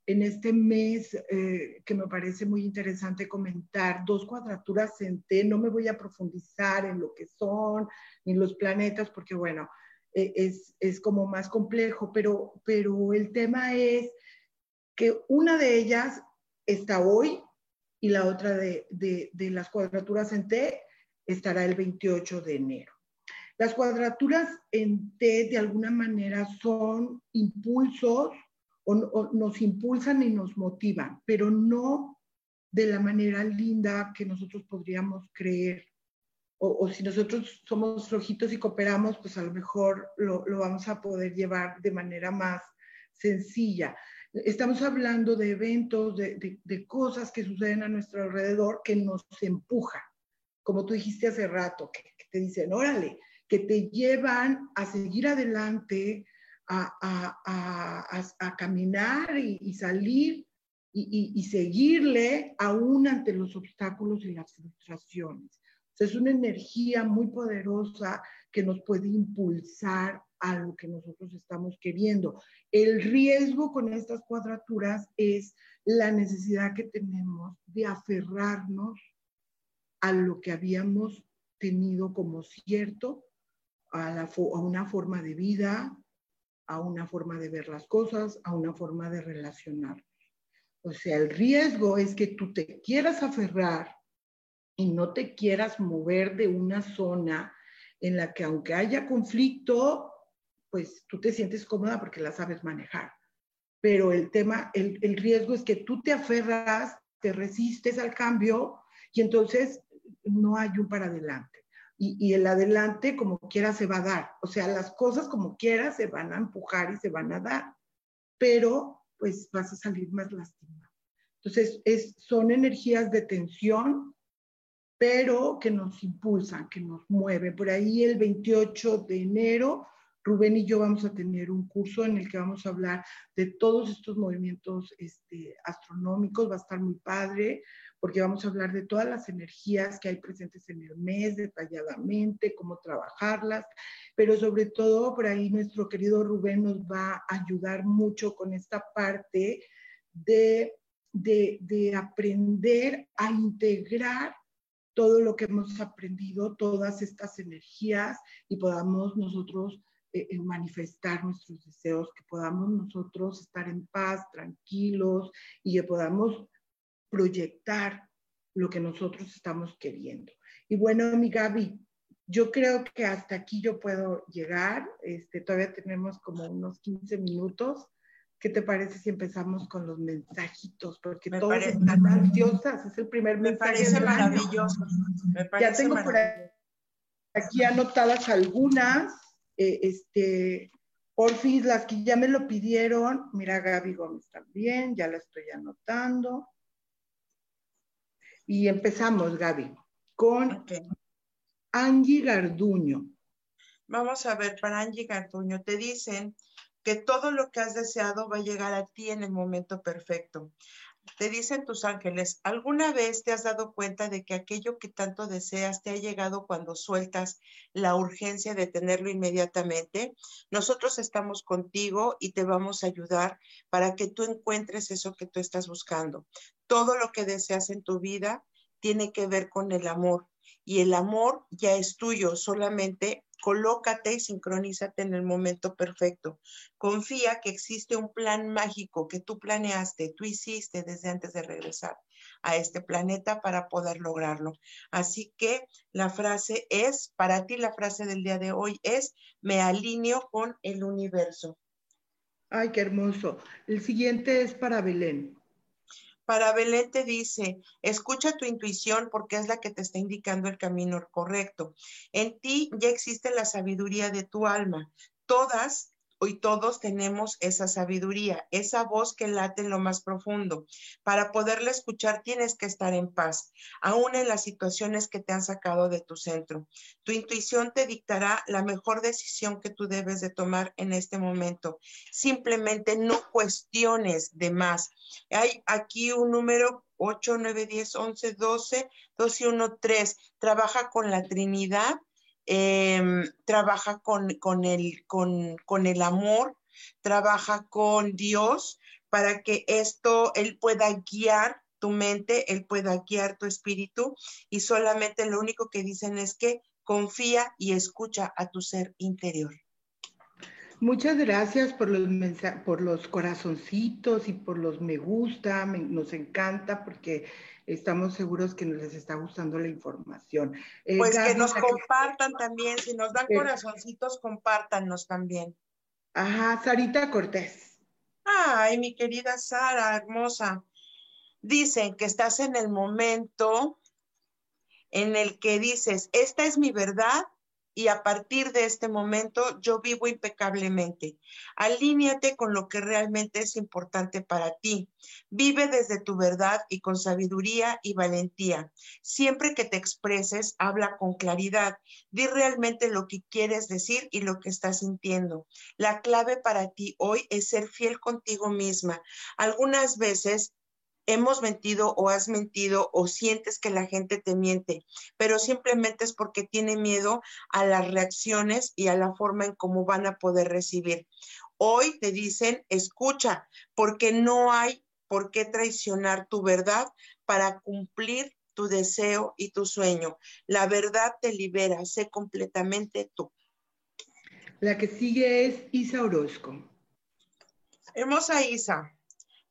en este mes eh, que me parece muy interesante comentar, dos cuadraturas en T, no me voy a profundizar en lo que son, ni los planetas, porque bueno, eh, es, es, como más complejo, pero, pero el tema es que una de ellas está hoy y la otra de, de, las cuadraturas en T estará el 28 de enero. Las cuadraturas en T de alguna manera son impulsos o, nos impulsan y nos motivan, pero no de la manera linda que nosotros podríamos creer. O, si nosotros somos flojitos y cooperamos, pues a lo mejor lo, vamos a poder llevar de manera más sencilla. Estamos hablando de eventos, de, de, cosas que suceden a nuestro alrededor que nos empujan, como tú dijiste hace rato, que, te dicen, órale, que te llevan a seguir adelante, a, caminar y, salir y, seguirle aún ante los obstáculos y las frustraciones. es una energía muy poderosa que nos puede impulsar a lo que nosotros estamos queriendo. El riesgo con estas cuadraturas es la necesidad que tenemos de aferrarnos a lo que habíamos tenido como cierto, a, una forma de vida, a una forma de ver las cosas, a una forma de relacionar. O sea, el riesgo es que tú te quieras aferrar y no te quieras mover de una zona en la que aunque haya conflicto, pues tú te sientes cómoda porque la sabes manejar. Pero el tema, el, el riesgo es que tú te aferras, te resistes al cambio y entonces no hay un para adelante y, el adelante como quiera se va a dar. O sea, las cosas como quiera se van a empujar y se van a dar, pero pues vas a salir más lastimado. Entonces, es, son energías de tensión, pero que nos impulsan, que nos mueven. Por ahí el 28 de enero, Rubén y yo vamos a tener un curso en el que vamos a hablar de todos estos movimientos este, astronómicos, va a estar muy padre porque vamos a hablar de todas las energías que hay presentes en el mes detalladamente, cómo trabajarlas, pero sobre todo por ahí nuestro querido Rubén nos va a ayudar mucho con esta parte de, de, aprender a integrar todo lo que hemos aprendido, todas estas energías y podamos nosotros eh, eh, manifestar nuestros deseos, que podamos nosotros estar en paz, tranquilos y que podamos proyectar lo que nosotros estamos queriendo. Y bueno, mi Gaby, yo creo que hasta aquí yo puedo llegar. Este, todavía tenemos como unos 15 minutos. ¿Qué te parece si empezamos con los mensajitos? Porque todos están ansiosas. Es el primer me mensaje. Parece maravilloso. Me parece ya tengo por aquí anotadas algunas. Eh, este, porfis, las que ya me lo pidieron. Mira, Gaby Gómez también, ya la estoy anotando. Y empezamos, Gaby, con Angie Garduño. Vamos a ver, para Angie Garduño, te dicen que todo lo que has deseado va a llegar a ti en el momento perfecto. Te dicen tus ángeles, ¿alguna vez te has dado cuenta de que aquello que tanto deseas te ha llegado cuando sueltas la urgencia de tenerlo inmediatamente? Nosotros estamos contigo y te vamos a ayudar para que tú encuentres eso que tú estás buscando todo lo que deseas en tu vida tiene que ver con el amor y el amor ya es tuyo, solamente colócate y sincronízate en el momento perfecto. Confía que existe un plan mágico que tú planeaste, tú hiciste desde antes de regresar a este planeta para poder lograrlo. Así que la frase es, para ti la frase del día de hoy es, me alineo con el universo. Ay, qué hermoso. El siguiente es para Belén. Para Belén te dice, escucha tu intuición porque es la que te está indicando el camino correcto. En ti ya existe la sabiduría de tu alma. Todas Hoy todos tenemos esa sabiduría, esa voz que late en lo más profundo. Para poderla escuchar tienes que estar en paz, aún en las situaciones que te han sacado de tu centro. Tu intuición te dictará la mejor decisión que tú debes de tomar en este momento. Simplemente no cuestiones de más. Hay aquí un número 8, 9, 10, 11, 12, 2 y 1, 3. Trabaja con la Trinidad Em, trabaja con, con, el, con, con el amor, trabaja con Dios para que esto, Él pueda guiar tu mente, Él pueda guiar tu espíritu y solamente lo único que dicen es que confía y escucha a tu ser interior. Muchas gracias por los, por los corazoncitos y por los me gusta, nos encanta porque estamos seguros que nos les está gustando la información. Eh, pues que nos compartan también, si nos dan eh, corazoncitos, compártanos también. Ajá, Sarita Cortés. Ay, mi querida Sara, hermosa. Dicen que estás en el momento en el que dices, esta es mi verdad y a partir de este momento yo vivo impecablemente. Alíñate con lo que realmente es importante para ti. Vive desde tu verdad y con sabiduría y valentía. Siempre que te expreses, habla con claridad. Di realmente lo que quieres decir y lo que estás sintiendo. La clave para ti hoy es ser fiel contigo misma. Algunas veces hemos mentido o has mentido o sientes que la gente te miente, pero simplemente es porque tiene miedo a las reacciones y a la forma en cómo van a poder recibir. Hoy te dicen, escucha, porque no hay por qué traicionar tu verdad para cumplir tu deseo y tu sueño. La verdad te libera, sé completamente tú. La que sigue es Isa Orozco. Hermosa Isa,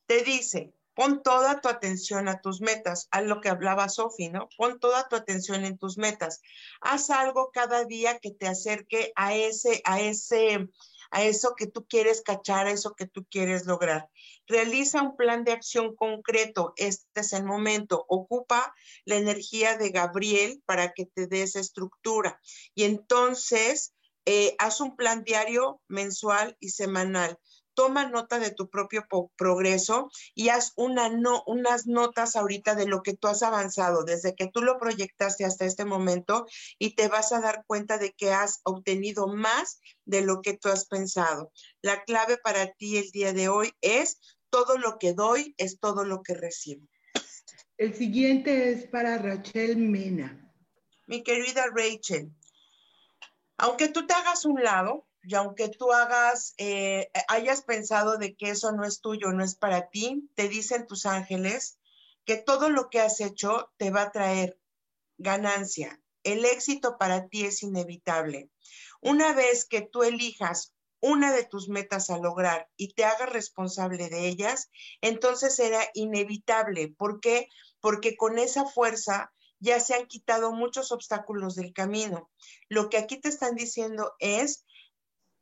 te dice, Pon toda tu atención a tus metas, a lo que hablaba Sofi, ¿no? Pon toda tu atención en tus metas. Haz algo cada día que te acerque a ese, a ese, a eso que tú quieres cachar, a eso que tú quieres lograr. Realiza un plan de acción concreto. Este es el momento. Ocupa la energía de Gabriel para que te des estructura. Y entonces, eh, haz un plan diario, mensual y semanal toma nota de tu propio progreso y haz una no, unas notas ahorita de lo que tú has avanzado desde que tú lo proyectaste hasta este momento y te vas a dar cuenta de que has obtenido más de lo que tú has pensado. La clave para ti el día de hoy es todo lo que doy es todo lo que recibo. El siguiente es para Rachel Mena. Mi querida Rachel, aunque tú te hagas un lado, y aunque tú hagas, eh, hayas pensado de que eso no es tuyo, no es para ti, te dicen tus ángeles que todo lo que has hecho te va a traer ganancia. El éxito para ti es inevitable. Una vez que tú elijas una de tus metas a lograr y te hagas responsable de ellas, entonces será inevitable. ¿Por qué? Porque con esa fuerza ya se han quitado muchos obstáculos del camino. Lo que aquí te están diciendo es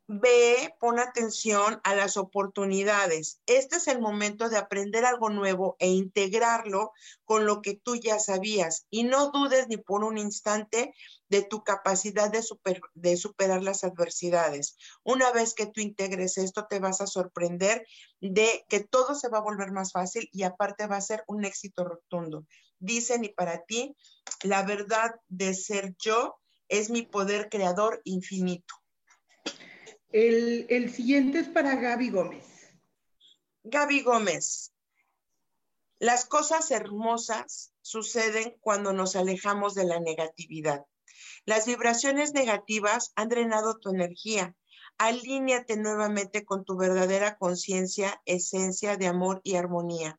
ve, pon atención a las oportunidades. Este es el momento de aprender algo nuevo e integrarlo con lo que tú ya sabías. Y no dudes ni por un instante de tu capacidad de, de superar las adversidades. Una vez que tú integres esto, te vas a sorprender de que todo se va a volver más fácil y aparte va a ser un éxito rotundo. Dicen y para ti, la verdad de ser yo es mi poder creador infinito. El, siguiente es para Gaby Gómez. Gaby Gómez, las cosas hermosas suceden cuando nos alejamos de la negatividad. Las vibraciones negativas han drenado tu energía. Alíñate nuevamente con tu verdadera conciencia, esencia de amor y armonía.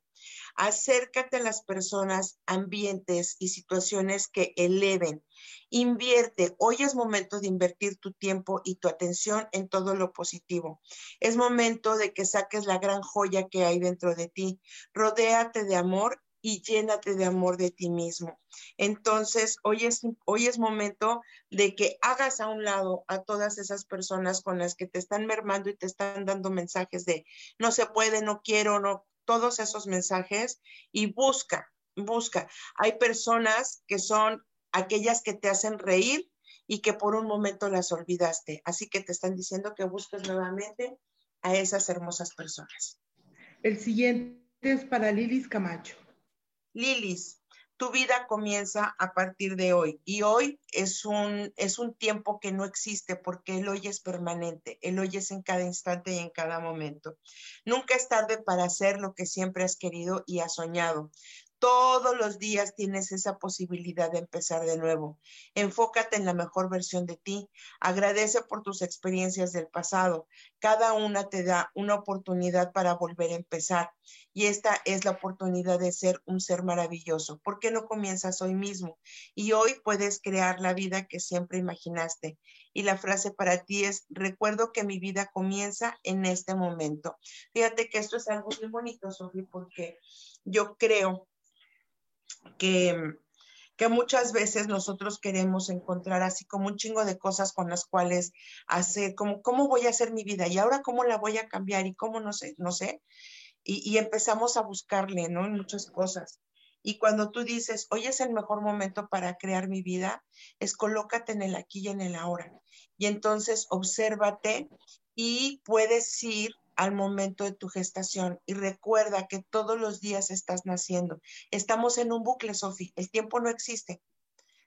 Acércate a las personas, ambientes y situaciones que eleven. Invierte, hoy es momento de invertir tu tiempo y tu atención en todo lo positivo. Es momento de que saques la gran joya que hay dentro de ti. Rodéate de amor y llénate de amor de ti mismo. Entonces, hoy es, hoy es momento de que hagas a un lado a todas esas personas con las que te están mermando y te están dando mensajes de no se puede, no quiero, no, todos esos mensajes y busca, busca. Hay personas que son aquellas que te hacen reír y que por un momento las olvidaste. Así que te están diciendo que busques nuevamente a esas hermosas personas. El siguiente es para Lilis Camacho. Lilis, tu vida comienza a partir de hoy y hoy es un, es un tiempo que no existe porque el hoy es permanente, el hoy es en cada instante y en cada momento. Nunca es tarde para hacer lo que siempre has querido y has soñado. Todos los días tienes esa posibilidad de empezar de nuevo. Enfócate en la mejor versión de ti. Agradece por tus experiencias del pasado. Cada una te da una oportunidad para volver a empezar. Y esta es la oportunidad de ser un ser maravilloso. ¿Por qué no comienzas hoy mismo? Y hoy puedes crear la vida que siempre imaginaste. Y la frase para ti es, recuerdo que mi vida comienza en este momento. Fíjate que esto es algo muy bonito, Sofía, porque yo creo que, que muchas veces nosotros queremos encontrar así como un chingo de cosas con las cuales hacer, como cómo voy a hacer mi vida y ahora cómo la voy a cambiar y cómo no sé, no sé. Y, y empezamos a buscarle, ¿no? En muchas cosas. Y cuando tú dices, hoy es el mejor momento para crear mi vida, es colócate en el aquí y en el ahora. Y entonces obsérvate y puedes ir al momento de tu gestación y recuerda que todos los días estás naciendo. Estamos en un bucle, Sofi, el tiempo no existe.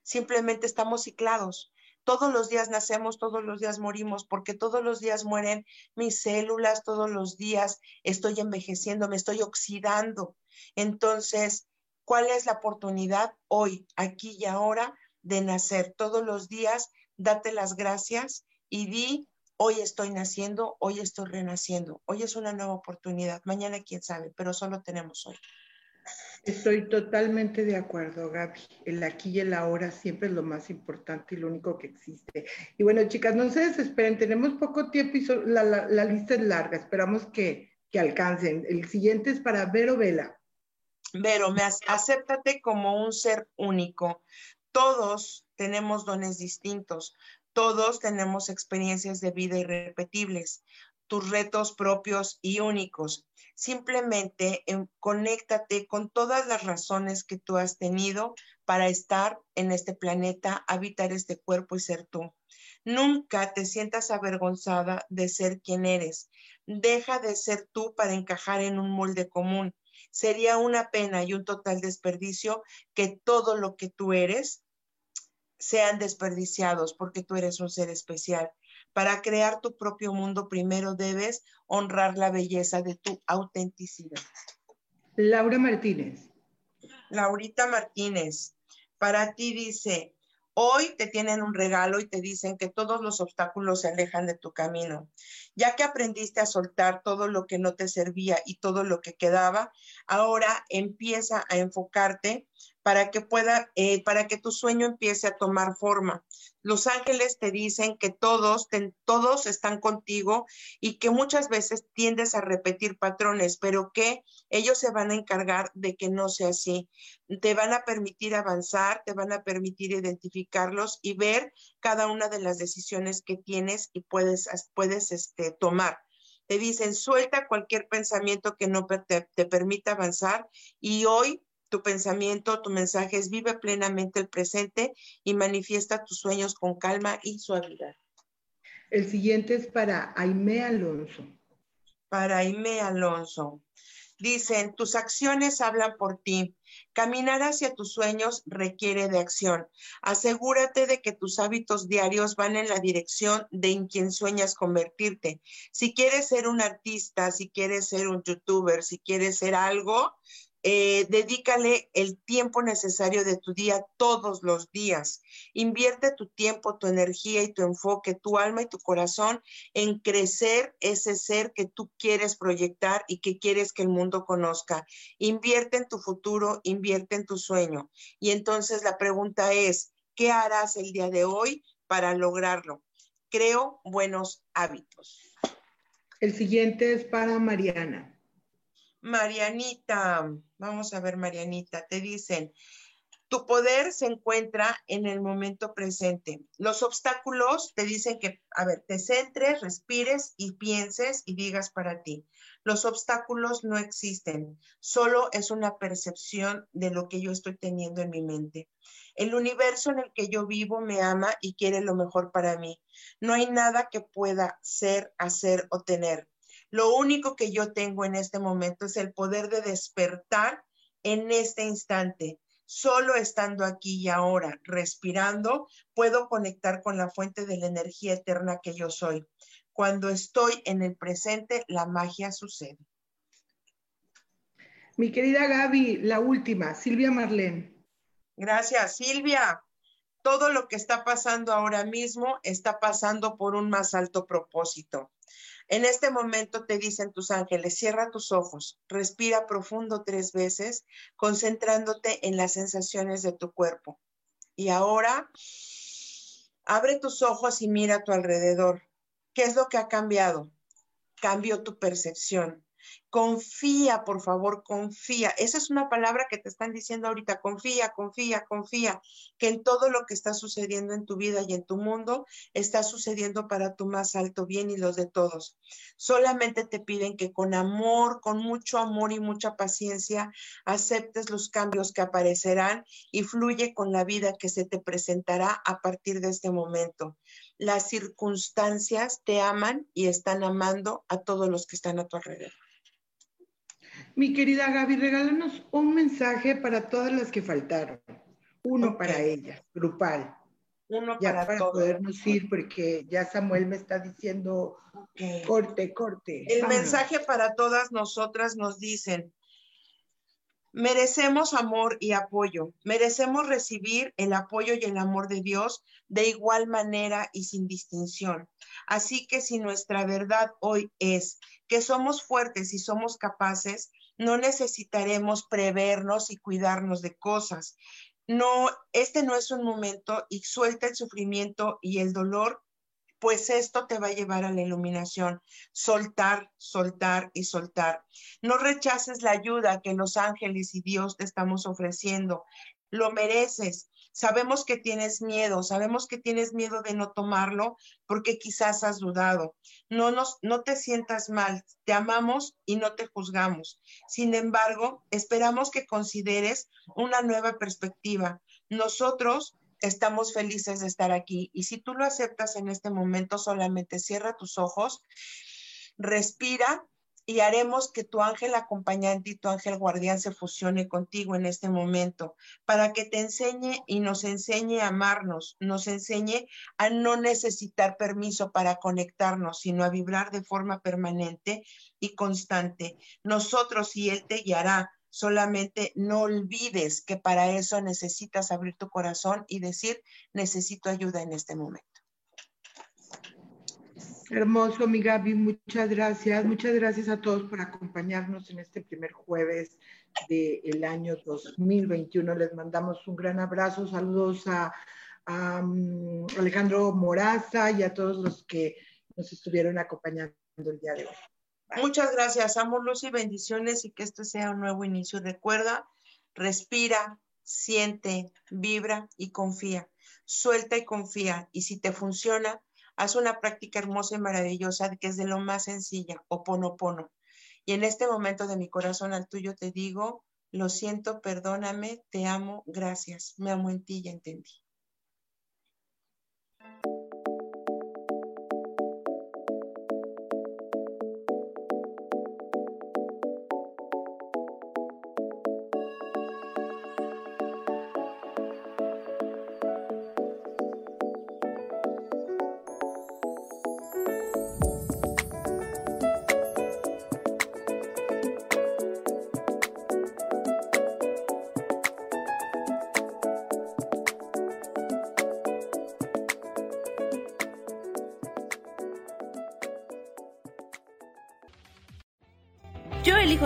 Simplemente estamos ciclados. Todos los días nacemos, todos los días morimos, porque todos los días mueren mis células, todos los días estoy envejeciendo, me estoy oxidando. Entonces, ¿cuál es la oportunidad hoy, aquí y ahora de nacer? Todos los días, date las gracias y di Hoy estoy naciendo, hoy estoy renaciendo, hoy es una nueva oportunidad, mañana quién sabe, pero solo tenemos hoy. Estoy totalmente de acuerdo, Gaby. El aquí y el ahora siempre es lo más importante y lo único que existe. Y bueno, chicas, no se desesperen, tenemos poco tiempo y la, lista es larga, esperamos que, que alcancen. El siguiente es para Vero Vela. Vero, me acéptate como un ser único. Todos tenemos dones distintos. Todos tenemos experiencias de vida irrepetibles, tus retos propios y únicos. Simplemente em, conéctate con todas las razones que tú has tenido para estar en este planeta, habitar este cuerpo y ser tú. Nunca te sientas avergonzada de ser quien eres. Deja de ser tú para encajar en un molde común. Sería una pena y un total desperdicio que todo lo que tú eres sean desperdiciados porque tú eres un ser especial. Para crear tu propio mundo primero debes honrar la belleza de tu autenticidad. Laura Martínez. Laurita Martínez, para ti dice, hoy te tienen un regalo y te dicen que todos los obstáculos se alejan de tu camino. Ya que aprendiste a soltar todo lo que no te servía y todo lo que quedaba, ahora empieza a enfocarte para que pueda, eh, para que tu sueño empiece a tomar forma. Los ángeles te dicen que todos, todos están contigo y que muchas veces tiendes a repetir patrones, pero que ellos se van a encargar de que no sea así. Te van a permitir avanzar, te van a permitir identificarlos y ver cada una de las decisiones que tienes y puedes, puedes este, tomar te dicen, suelta cualquier pensamiento que no te, te, permita avanzar y hoy tu pensamiento, tu mensaje es vive plenamente el presente y manifiesta tus sueños con calma y suavidad. El siguiente es para Aime Alonso. Para Aime Alonso. Dicen, tus acciones hablan por ti. Caminar hacia tus sueños requiere de acción. Asegúrate de que tus hábitos diarios van en la dirección de en quien sueñas convertirte. Si quieres ser un artista, si quieres ser un youtuber, si quieres ser algo, eh, dedícale el tiempo necesario de tu día todos los días. Invierte tu tiempo, tu energía y tu enfoque, tu alma y tu corazón en crecer ese ser que tú quieres proyectar y que quieres que el mundo conozca. Invierte en tu futuro, invierte en tu sueño. Y entonces la pregunta es, ¿Qué harás el día de hoy para lograrlo? Creo buenos hábitos. El siguiente es para Mariana. Marianita, vamos a ver, Marianita, te dicen, tu poder se encuentra en el momento presente. Los obstáculos te dicen que, a ver, te centres, respires y pienses y digas para ti. Los obstáculos no existen, solo es una percepción de lo que yo estoy teniendo en mi mente. El universo en el que yo vivo me ama y quiere lo mejor para mí. No hay nada que pueda ser, hacer o tener. Lo único que yo tengo en este momento es el poder de despertar en este instante Solo estando aquí y ahora, respirando, puedo conectar con la fuente de la energía eterna que yo soy. Cuando estoy en el presente, la magia sucede. Mi querida Gaby, la última, Silvia Marlene. Gracias, Silvia. Todo lo que está pasando ahora mismo está pasando por un más alto propósito. En este momento te dicen tus ángeles, cierra tus ojos, respira profundo tres veces, concentrándote en las sensaciones de tu cuerpo. Y ahora, abre tus ojos y mira a tu alrededor. ¿Qué es lo que ha cambiado? Cambió tu percepción. Confía, por favor, confía. Esa es una palabra que te están diciendo ahorita. Confía, confía, confía, que en todo lo que está sucediendo en tu vida y en tu mundo está sucediendo para tu más alto bien y los de todos. Solamente te piden que con amor, con mucho amor y mucha paciencia, aceptes los cambios que aparecerán y fluye con la vida que se te presentará a partir de este momento. Las circunstancias te aman y están amando a todos los que están a tu alrededor. Mi querida Gaby, regálanos un mensaje para todas las que faltaron. Uno para ellas, grupal. Uno ya para, para podernos ir, porque ya Samuel me está diciendo corte, corte. El mensaje para todas nosotras nos dicen, merecemos amor y apoyo, merecemos recibir el apoyo y el amor de Dios de igual manera y sin distinción. Así que si nuestra verdad hoy es que somos fuertes y somos capaces, no necesitaremos prevernos y cuidarnos de cosas. No, este no es un momento y suelta el sufrimiento y el dolor, pues esto te va a llevar a la iluminación. Soltar, soltar y soltar. No rechaces la ayuda que los ángeles y Dios te estamos ofreciendo. Lo mereces. Sabemos que tienes miedo, sabemos que tienes miedo de no tomarlo porque quizás has dudado. No, nos, no te sientas mal, te amamos y no te juzgamos. Sin embargo, esperamos que consideres una nueva perspectiva. Nosotros estamos felices de estar aquí y si tú lo aceptas en este momento, solamente cierra tus ojos, respira y haremos que tu ángel acompañante y tu ángel guardián se fusione contigo en este momento para que te enseñe y nos enseñe a amarnos, nos enseñe a no necesitar permiso para conectarnos, sino a vibrar de forma permanente y constante. Nosotros y Él te guiará. Solamente no olvides que para eso necesitas abrir tu corazón y decir, necesito ayuda en este momento. Hermoso, mi Gaby, muchas gracias. Muchas gracias a todos por acompañarnos en este primer jueves del año 2021. Les mandamos un gran abrazo. Saludos a, um, Alejandro Moraza y a todos los que nos estuvieron acompañando el día de hoy. Muchas gracias. Amor, luz y bendiciones y que este sea un nuevo inicio. Recuerda, respira, siente, vibra y confía. Suelta y confía. Y si te funciona, Haz una práctica hermosa y maravillosa que es de lo más sencilla, oponopono. Y en este momento de mi corazón al tuyo te digo, lo siento, perdóname, te amo, gracias. Me amo en ti y entendí.